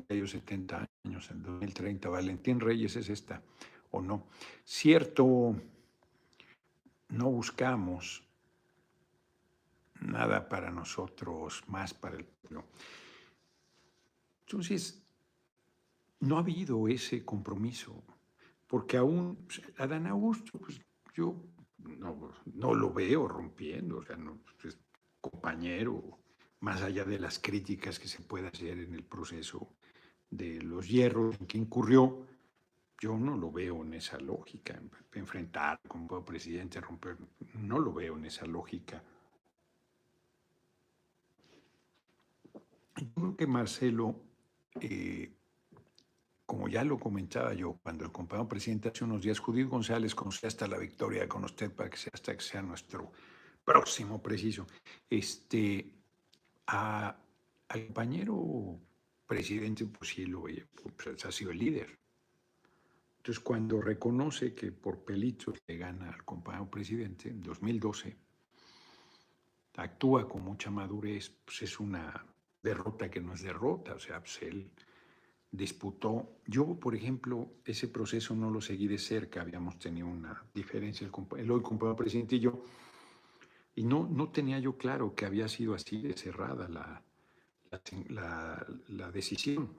tengo 70 años, en 2030, Valentín Reyes es esta, o no. Cierto, no buscamos nada para nosotros, más para el pueblo. Entonces, no ha habido ese compromiso, porque aún pues, Adán Augusto, pues yo no, no lo veo rompiendo, o sea, no, es compañero, más allá de las críticas que se pueda hacer en el proceso de los hierros en que incurrió, Yo no lo veo en esa lógica, enfrentar un presidente, romper, no lo veo en esa lógica. Yo creo que Marcelo, eh, como ya lo comentaba yo, cuando el compañero presidente hace unos días, Judith González, conoce hasta la victoria con usted para que sea hasta que sea nuestro próximo preciso, este, al compañero presidente, pues sí lo pues ha sido el líder. Entonces, cuando reconoce que por pelito le gana al compañero presidente en 2012, actúa con mucha madurez, pues es una derrota que no es derrota, o sea, pues él disputó. Yo, por ejemplo, ese proceso no lo seguí de cerca, habíamos tenido una diferencia, el, el hoy compañero presidente y yo, y no, no tenía yo claro que había sido así de cerrada la, la, decisión.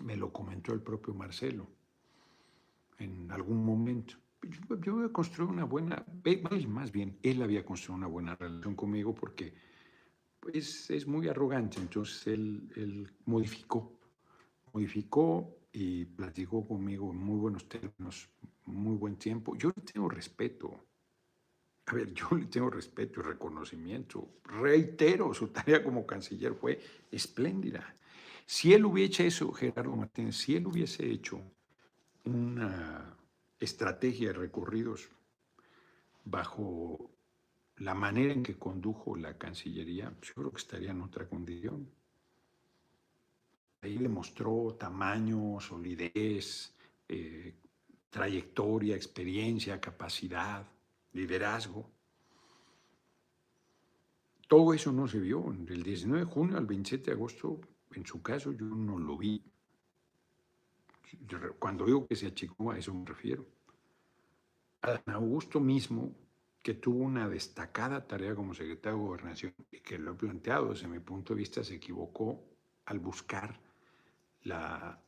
Me lo comentó el propio Marcelo en algún momento. Yo había construido una buena, más bien, él había construido una buena relación conmigo porque pues, es muy arrogante, entonces él, modificó, modificó y platicó conmigo en muy buenos términos, muy buen tiempo. Yo le tengo respeto. A ver, yo le tengo respeto y reconocimiento. Reitero, su tarea como canciller fue espléndida. Si él hubiese hecho eso, Gerardo Martínez, si él hubiese hecho una estrategia de recorridos bajo la manera en que condujo la Cancillería, pues, yo creo que estaría en otra condición. Ahí demostró tamaño, solidez, eh, trayectoria, experiencia, capacidad, liderazgo. Todo eso no se vio. Del 19 de junio al 27 de agosto, en su caso, yo no lo vi. Cuando digo que se achicó, a eso me refiero. A Augusto mismo que tuvo una destacada tarea como secretario de Gobernación y que lo he planteado desde mi punto de vista, se equivocó al buscar la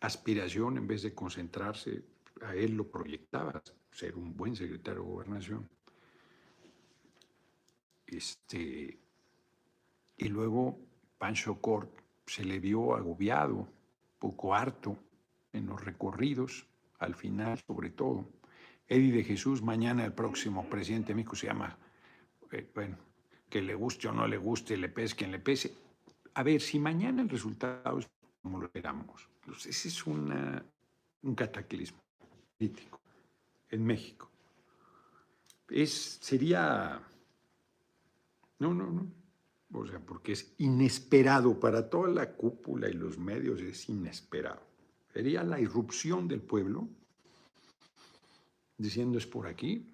aspiración en vez de concentrarse, a él lo proyectaba, ser un buen secretario de Gobernación. Este, y luego Pancho Cort se le vio agobiado, poco harto en los recorridos, al final sobre todo Eddie de Jesús, mañana el próximo presidente de México se llama, eh, bueno, que le guste o no le guste, le pese quien le pese. A ver, si mañana el resultado es como lo esperamos, pues ese es una, un cataclismo político en México. Es, sería, no, no, no, o sea, porque es inesperado para toda la cúpula y los medios, es inesperado. Sería la irrupción del pueblo diciendo es por aquí.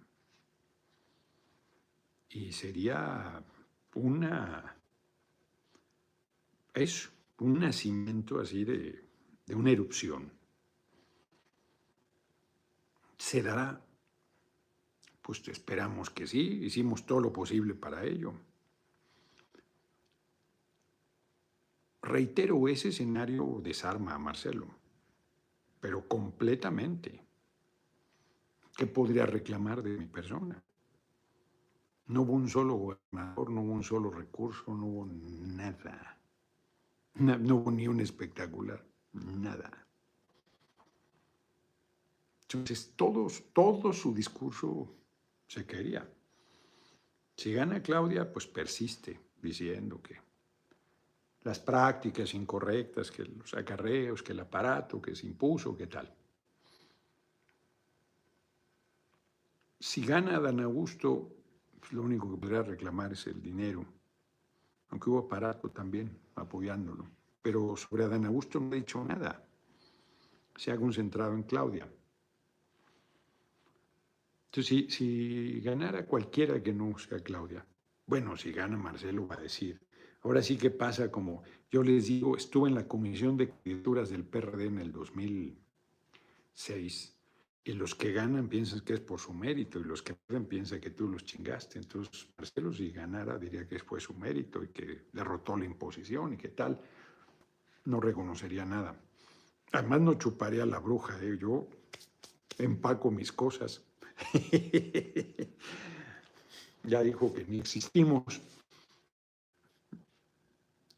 Y sería una, es un nacimiento así de, de una erupción. ¿Se dará? Pues esperamos que sí, hicimos todo lo posible para ello. Reitero, ese escenario desarma a Marcelo, pero completamente. ¿Qué podría reclamar de mi persona? No hubo un solo gobernador, no hubo un solo recurso, no hubo nada. No, hubo ni un espectacular, nada. Entonces, todos, todo su discurso se quería. Si gana Claudia, pues persiste diciendo que las prácticas incorrectas, que los acarreos, que el aparato que se impuso, que tal. Si gana Dan Augusto, pues, lo único que podría reclamar es el dinero, aunque hubo aparato también apoyándolo. Pero sobre Adán Augusto no ha dicho nada. Se ha concentrado en Claudia. Entonces, si, si ganara cualquiera que no sea Claudia, bueno, si gana Marcelo va a decir. Ahora sí que pasa como yo les digo, estuve en la comisión de candidaturas del PRD en el 2006 y los que ganan piensan que es por su mérito y los que pierden piensan que tú los chingaste. Entonces, Marcelo, si ganara, diría que fue su mérito y que derrotó la imposición y que tal. No reconocería nada. Además, no chuparía la bruja. ¿eh? Yo empaco mis cosas. ya dijo que ni existimos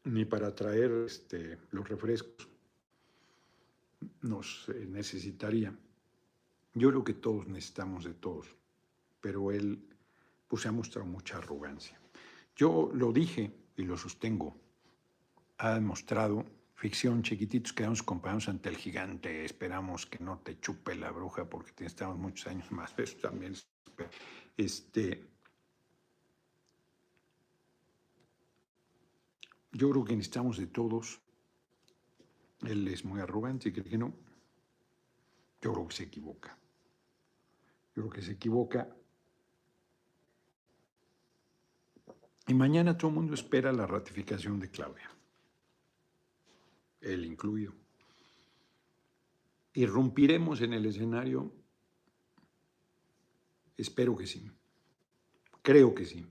ni para traer este, los refrescos. nos eh, necesitaría. Yo creo que todos necesitamos de todos, pero él pues, ha mostrado mucha arrogancia. Yo lo dije y lo sostengo. Ha demostrado ficción, chiquititos, quedamos compañeros ante el gigante, esperamos que no te chupe la bruja porque estamos muchos años más, eso también. Este, yo creo que necesitamos de todos. Él es muy arrogante y cree que no. Yo creo que se equivoca. Yo creo que se equivoca. Y mañana todo el mundo espera la ratificación de Claudia él incluido. ¿Irrumpiremos en el escenario? Espero que sí. Creo que sí.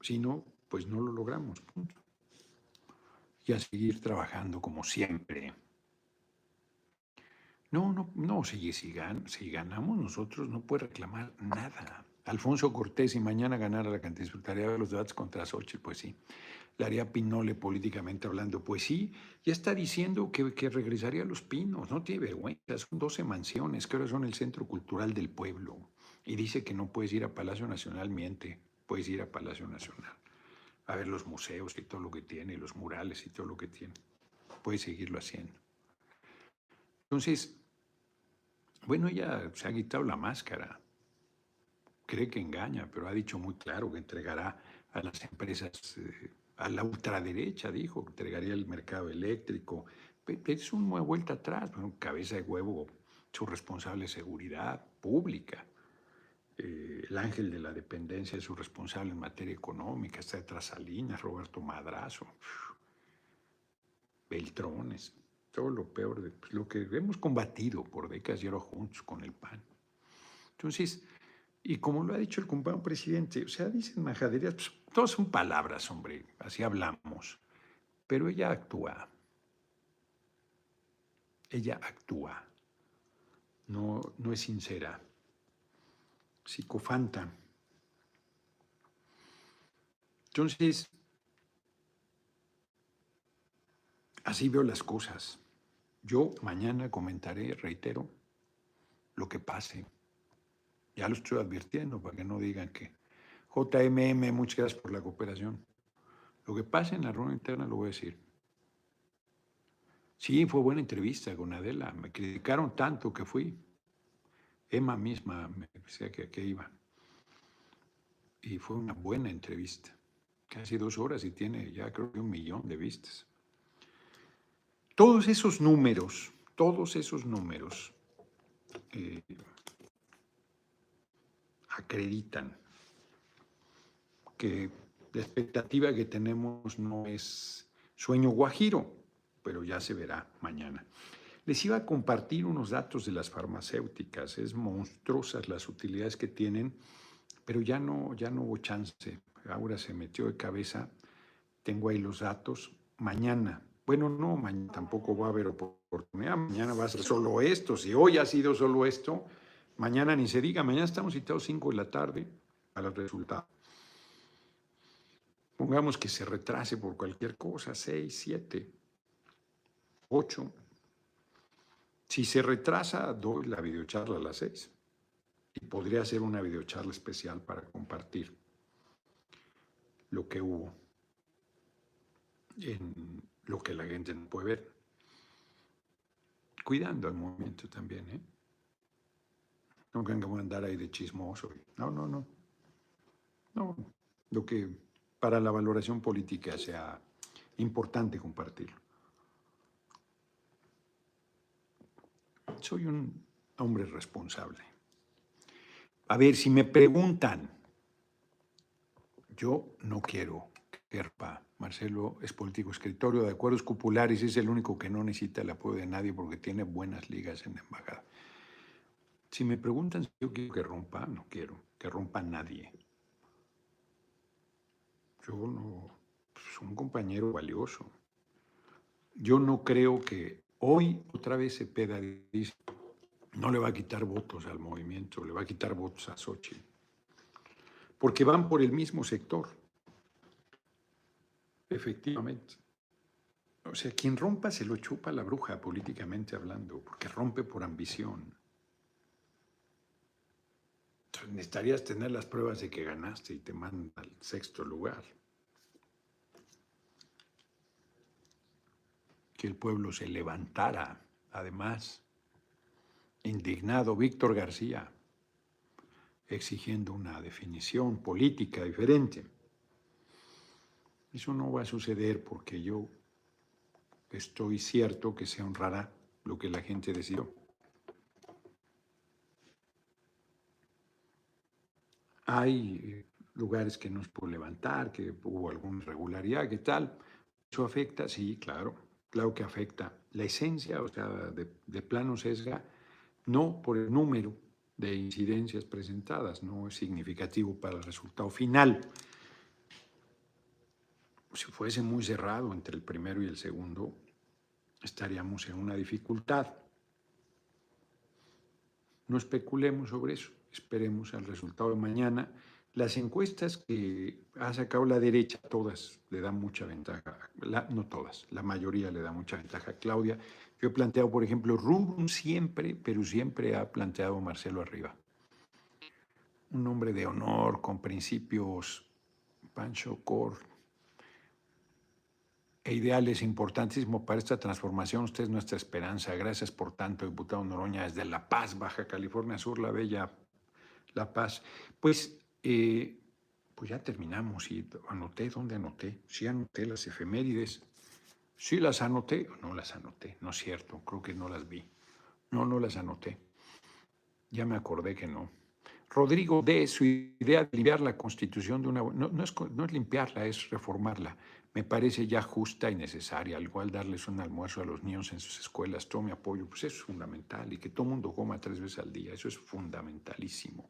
Si no, pues no lo logramos. Y a seguir trabajando como siempre. No, no, no, si, si, si ganamos nosotros no puede reclamar nada. Alfonso Cortés y mañana ganar la cantidad de los debates contra Xochitl, pues sí le haría Pinole políticamente hablando. Pues sí, ya está diciendo que, que, regresaría a Los Pinos, no tiene vergüenza, son 12 mansiones que ahora son el centro cultural del pueblo. Y dice que no puedes ir a Palacio Nacional, miente, puedes ir a Palacio Nacional, a ver los museos y todo lo que tiene, los murales y todo lo que tiene. Puedes seguirlo haciendo. Entonces, bueno, ella se ha quitado la máscara, cree que engaña, pero ha dicho muy claro que entregará a las empresas eh, a la ultraderecha, dijo, que entregaría el mercado eléctrico. Es una vuelta atrás, cabeza de huevo, su responsable de seguridad pública. Eh, el ángel de la dependencia es su responsable en materia económica, está detrás Salinas, Roberto Madrazo, Beltrones, todo lo peor de pues, lo que hemos combatido por décadas y ahora juntos con el PAN. Entonces, y como lo ha dicho el compañero presidente, o sea, dicen majaderías, pues, todas son palabras, hombre, así hablamos. Pero ella actúa. Ella actúa. No, no es sincera. Psicofanta. Entonces, así veo las cosas. Yo mañana comentaré, reitero, lo que pase. Ya lo estoy advirtiendo para que no digan que JMM, muchas gracias por la cooperación. Lo que pasa en la reunión interna lo voy a decir. Sí, fue buena entrevista con Adela. Me criticaron tanto que fui. Emma misma me decía que, que iba. Y fue una buena entrevista. Casi dos horas y tiene ya creo que un millón de vistas. Todos esos números, todos esos números eh, acreditan que la expectativa que tenemos no es sueño guajiro, pero ya se verá mañana. Les iba a compartir unos datos de las farmacéuticas. Es monstruosas las utilidades que tienen, pero ya no, ya no hubo chance. Ahora se metió de cabeza. Tengo ahí los datos. Mañana, bueno, no, mañana tampoco va a haber oportunidad. Mañana va a ser solo esto. Si hoy ha sido solo esto, Mañana ni se diga, mañana estamos citados 5 de la tarde a los resultados. Pongamos que se retrase por cualquier cosa, 6, 7, 8. Si se retrasa, doy la videocharla a las 6. Y podría ser una videocharla especial para compartir lo que hubo en lo que la gente no puede ver. Cuidando al movimiento también, ¿eh? No crean que a andar ahí de chismoso. No, no, no. No, lo que para la valoración política sea importante compartirlo. Soy un hombre responsable. A ver, si me preguntan, yo no quiero que Marcelo es político escritorio de acuerdos populares, es el único que no necesita el apoyo de nadie porque tiene buenas ligas en la embajada. Si me preguntan si yo quiero que rompa, no quiero que rompa nadie. Yo no, soy pues, un compañero valioso. Yo no creo que hoy otra vez se peda dice, no le va a quitar votos al movimiento, le va a quitar votos a Xochitl. Porque van por el mismo sector. Efectivamente. O sea, quien rompa se lo chupa la bruja políticamente hablando, porque rompe por ambición. Entonces, necesitarías tener las pruebas de que ganaste y te mandan al sexto lugar. Que el pueblo se levantara, además, indignado Víctor García, exigiendo una definición política diferente. Eso no va a suceder porque yo estoy cierto que se honrará lo que la gente decidió. Hay eh, lugares que no se puede levantar, que hubo alguna irregularidad, ¿qué tal? ¿Eso afecta? Sí, claro, claro que afecta. La esencia, o sea, de, de plano sesga, no por el número de incidencias presentadas, no es significativo para el resultado final. Si fuese muy cerrado entre el primero y el segundo, estaríamos en una dificultad. No especulemos sobre eso, esperemos al resultado de mañana. Las encuestas que ha sacado la derecha, todas le dan mucha ventaja, no todas, la mayoría le da mucha ventaja a Claudia. Yo he planteado, por ejemplo, Rubun siempre, pero siempre ha planteado Marcelo arriba. Un hombre de honor, con principios, Pancho Cor, e ideales importantísimo para esta transformación. Usted es nuestra esperanza. Gracias por tanto, diputado Noroña, desde La Paz, Baja California Sur, la bella La Paz. Pues, eh, pues ya terminamos y anoté, ¿dónde anoté? Sí anoté las efemérides. Sí las anoté, no las anoté, no es cierto, creo que no las vi. No, no las anoté. Ya me acordé que no. Rodrigo de su idea de limpiar la constitución de una... No, no, es, no es limpiarla, es reformarla me parece ya justa y necesaria. Al igual darles un almuerzo a los niños en sus escuelas, todo mi apoyo, pues eso es fundamental. Y que todo mundo coma tres veces al día, eso es fundamentalísimo.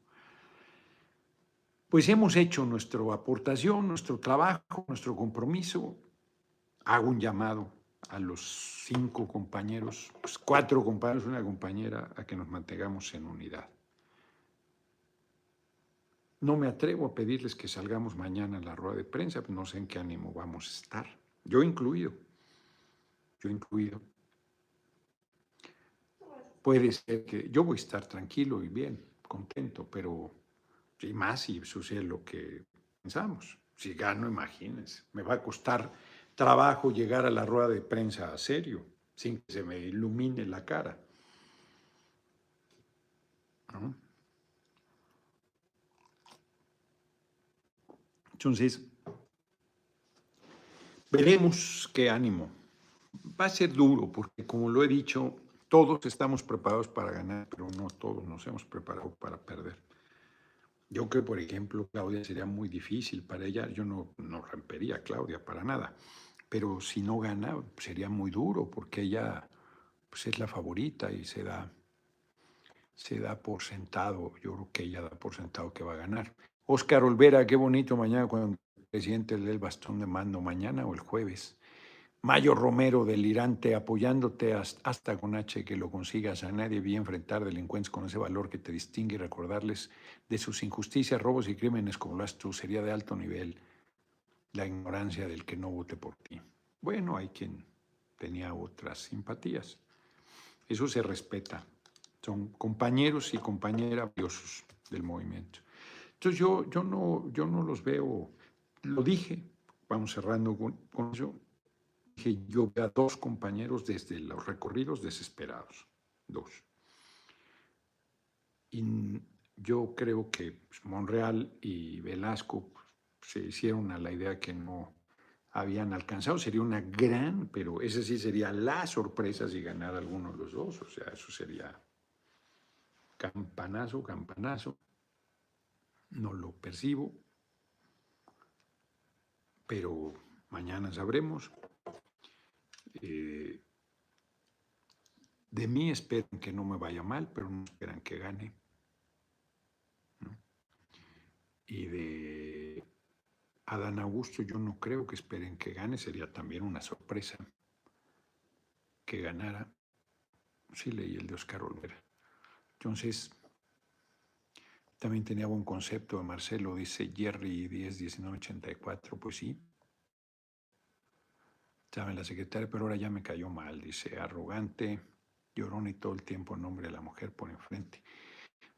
Pues hemos hecho nuestra aportación, nuestro trabajo, nuestro compromiso. Hago un llamado a los cinco compañeros, pues cuatro compañeros, una compañera, a que nos mantengamos en unidad. No me atrevo a pedirles que salgamos mañana a la rueda de prensa, pues no sé en qué ánimo vamos a estar. Yo incluido. Yo incluido. Puede ser que yo voy a estar tranquilo y bien, contento, pero y más si sucede lo que pensamos. Si gano, imagínense, me va a costar trabajo llegar a la rueda de prensa a serio, sin que se me ilumine la cara. ¿No? Entonces, veremos qué ánimo. Va a ser duro porque, como lo he dicho, todos estamos preparados para ganar, pero no todos nos hemos preparado para perder. Yo creo, por ejemplo, Claudia sería muy difícil para ella. Yo no, no rompería a Claudia para nada. Pero si no gana, sería muy duro porque ella pues, es la favorita y se da, se da por sentado. Yo creo que ella da por sentado que va a ganar. Oscar Olvera, qué bonito mañana cuando el presidente le el bastón de mando, mañana o el jueves. Mayo Romero, delirante, apoyándote hasta con H que lo consigas. A nadie vi enfrentar delincuentes con ese valor que te distingue y recordarles de sus injusticias, robos y crímenes como lo has tú. Sería de alto nivel la ignorancia del que no vote por ti. Bueno, hay quien tenía otras simpatías. Eso se respeta. Son compañeros y compañeras valiosos del movimiento. Entonces yo, yo, no, yo no los veo, lo dije, vamos cerrando con, eso, dije yo veo a dos compañeros desde los recorridos desesperados, dos. Y yo creo que pues, Monreal y Velasco pues, se hicieron a la idea que no habían alcanzado. Sería una gran, pero esa sí sería la sorpresa si ganara alguno de los dos. O sea, eso sería campanazo, campanazo no lo percibo, pero mañana sabremos. Eh, de mí esperan que no me vaya mal, pero no esperan que gane. Y de Adán Augusto yo no creo que esperen que gane, sería también una sorpresa que ganara. Sí leí el de Oscar Olvera. Entonces, también tenía buen concepto de Marcelo, dice Jerry 10, 19, 84, pues sí. Saben la secretaria, pero ahora ya me cayó mal, dice, arrogante, llorón y todo el tiempo en nombre de la mujer por enfrente.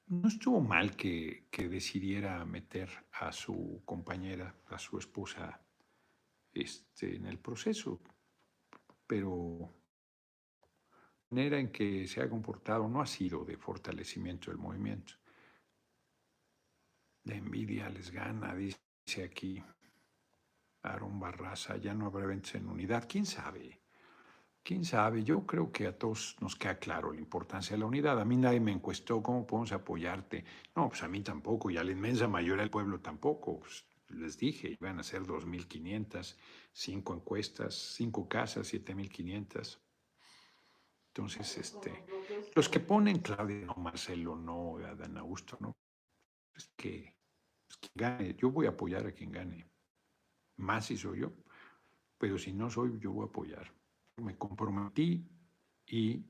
No estuvo mal que, que decidiera meter a su compañera, a su esposa, este, en el proceso, pero la manera en que se ha comportado no ha sido de fortalecimiento del movimiento. De envidia les gana, dice aquí Aaron Barraza, ya no habrá eventos en unidad. ¿Quién sabe? ¿Quién sabe? Yo creo que a todos nos queda claro la importancia de la unidad. A mí nadie me encuestó cómo podemos apoyarte. No, pues a mí tampoco, y a la inmensa mayoría del pueblo tampoco. Pues les dije, iban a ser 2.500, cinco encuestas, cinco casas, 7.500. Entonces, este, los que ponen Claudia, no, Marcelo, no, Adán Augusto, no, es que, gane. Yo voy a apoyar a quien gane más si soy yo, pero si no soy, yo voy a apoyar. Me comprometí y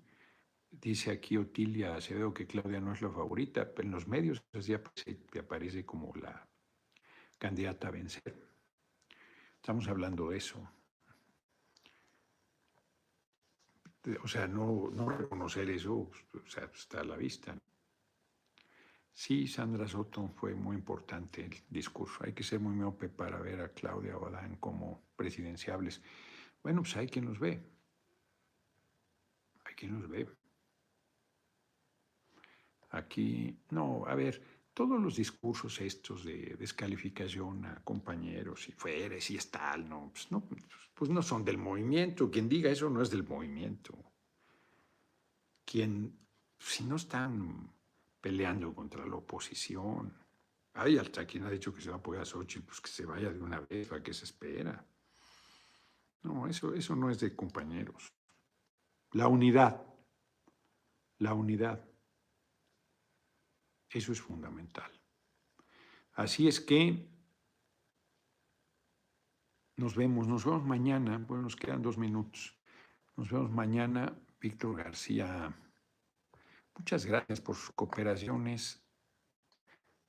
dice aquí Otilia Acevedo que Claudia no es la favorita, pero en los medios así aparece, aparece como la candidata a vencer. Estamos hablando de eso. O sea, no, no reconocer eso, o sea, está a la vista. Sí, Sandra Soto fue muy importante el discurso. Hay que ser muy miope para ver a Claudia o Adán como presidenciables. Bueno, pues hay quien los ve. Hay quien los ve. Aquí, no, a ver, todos los discursos estos de descalificación a compañeros y fueres y es tal, no, pues no, pues no son del movimiento. Quien diga eso no es del movimiento. Quien, si no están peleando contra la oposición. Hay hasta quien ha dicho que se va a apoyar a Xochitl, pues que se vaya de una vez, ¿a qué se espera? No, eso, eso no es de compañeros. La unidad, la unidad, eso es fundamental. Así es que nos vemos, nos vemos mañana, bueno, nos quedan dos minutos. Nos vemos mañana, Víctor García. Muchas gracias por sus cooperaciones.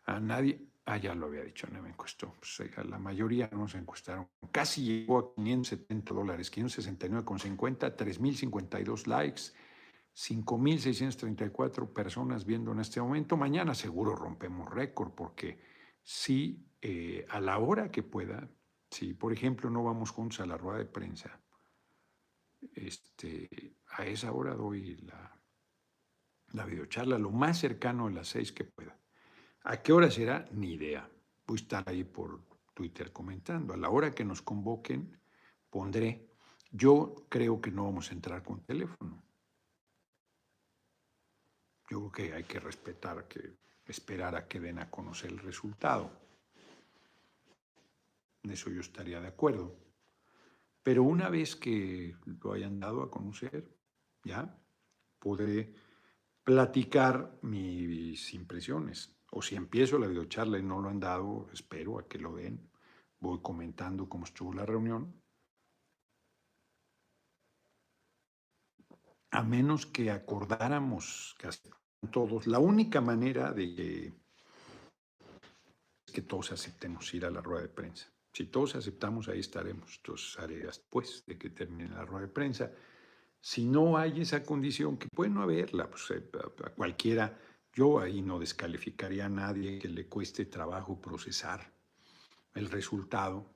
A nadie, ah, ya lo había dicho, no me encuestó. Pues, eh, la mayoría no se encuestaron. Casi llegó a 570 dólares, 569,50, 3.052 likes, 5.634 personas viendo en este momento. Mañana seguro rompemos récord porque si eh, a la hora que pueda, si por ejemplo no vamos juntos a la rueda de prensa, este, a esa hora doy la la videocharla lo más cercano a las seis que pueda. ¿A qué hora será? Ni idea. Voy a estar ahí por Twitter comentando. A la hora que nos convoquen, pondré. Yo creo que no vamos a entrar con teléfono. Yo creo que hay que respetar, que esperar a que den a conocer el resultado. En eso yo estaría de acuerdo. Pero una vez que lo hayan dado a conocer, ya podré platicar mis impresiones. O si empiezo la videocharla y no lo han dado, espero a que lo den. Voy comentando cómo estuvo la reunión. A menos que acordáramos que todos, la única manera de que, que todos aceptemos ir a la rueda de prensa. Si todos aceptamos, ahí estaremos. Entonces haré después de que termine la rueda de prensa. Si no hay esa condición, que puede no haberla, pues, eh, a cualquiera, yo ahí no descalificaría a nadie que le cueste trabajo procesar el resultado,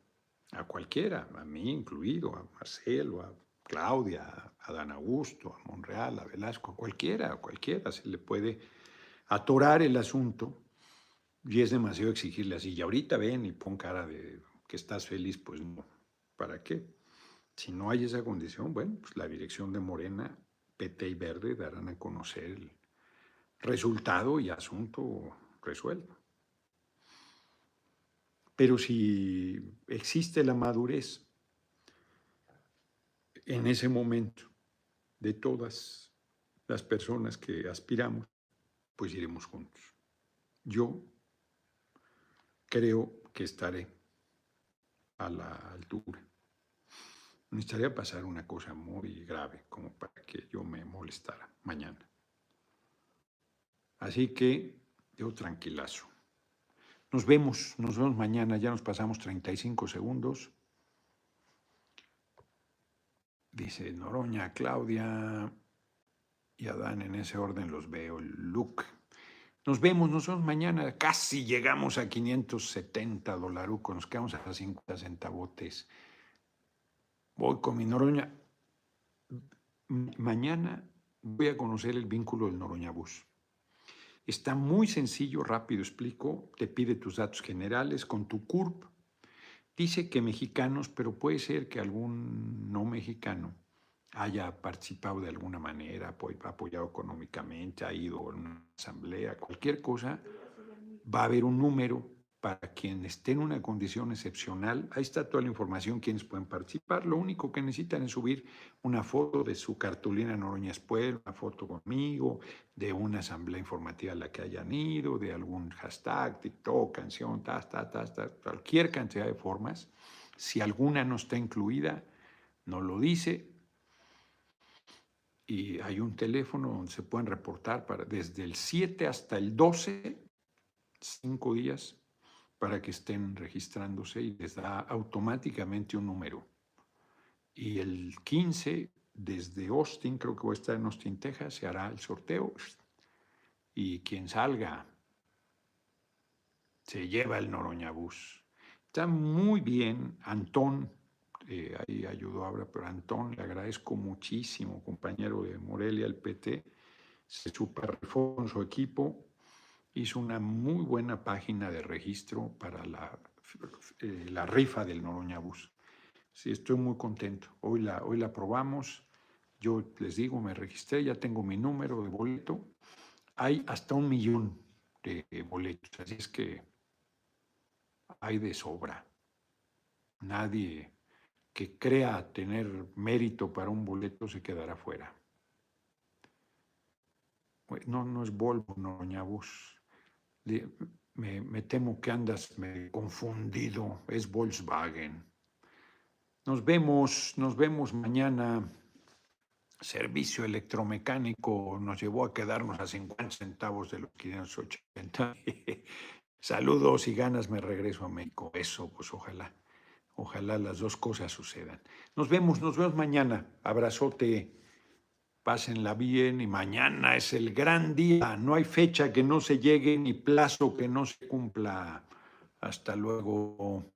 a cualquiera, a mí incluido, a Marcelo, a Claudia, a Dan Augusto, a Monreal, a Velasco, a cualquiera, a cualquiera se le puede atorar el asunto y es demasiado exigirle así. Y ahorita ven y pon cara de que estás feliz, pues no, ¿para qué? Si no hay esa condición, bueno, pues la dirección de Morena, PT y Verde darán a conocer el resultado y asunto resuelto. Pero si existe la madurez en ese momento de todas las personas que aspiramos, pues iremos juntos. Yo creo que estaré a la altura necesitaría pasar una cosa muy grave como para que yo me molestara mañana. Así que yo tranquilazo. Nos vemos, nos vemos mañana, ya nos pasamos 35 segundos. Dice Noroña, Claudia y Adán, en ese orden los veo. Luke. Nos vemos, nos vemos mañana. Casi llegamos a 570 dolarucos, nos quedamos a 50 centavotes. Voy con mi Noroña. Mañana voy a conocer el vínculo del Noroña Bus. Está muy sencillo, rápido explico. Te pide tus datos generales con tu CURP. Dice que mexicanos, pero puede ser que algún no mexicano haya participado de alguna manera, apoyado económicamente, ha ido a una asamblea, cualquier cosa, va a haber un número para quien esté en una condición excepcional. Ahí está toda la información, quienes pueden participar. Lo único que necesitan es subir una foto de su cartulina Noroña Espuel, una foto conmigo, de una asamblea informativa a la que hayan ido, de algún hashtag, TikTok, canción, ta, ta, ta, ta, cualquier cantidad de formas. Si alguna no está incluida, no lo dice. Y hay un teléfono donde se pueden reportar para, desde el 7 hasta el 12, cinco días, para que estén registrándose y les da automáticamente un número. Y el 15, desde Austin, creo que voy a estar en Austin, Texas, se hará el sorteo y quien salga se lleva el Noroña Bus. Está muy bien, Antón, eh, ahí ayudó ahora, pero Antón, le agradezco muchísimo, compañero de Morelia, el PT, se superrifó con su equipo, hizo una muy buena página de registro para la, eh, la rifa del Noroña Bus. Sí, estoy muy contento. Hoy la, hoy la probamos. Yo les digo, me registré, ya tengo mi número de boleto. Hay hasta un millón de boletos, así es que hay de sobra. Nadie que crea tener mérito para un boleto se quedará fuera. No, no es Volvo, Noroña Bus me, temo que andas confundido, es Volkswagen. Nos vemos, nos vemos mañana. Servicio electromecánico nos llevó a quedarnos a 50 centavos de los 580. Saludos y ganas me regreso a México. Eso, pues ojalá, ojalá las dos cosas sucedan. Nos vemos, nos vemos mañana. Abrazote. Pásenla bien y mañana es el gran día. No hay fecha que no se llegue ni plazo que no se cumpla. Hasta luego.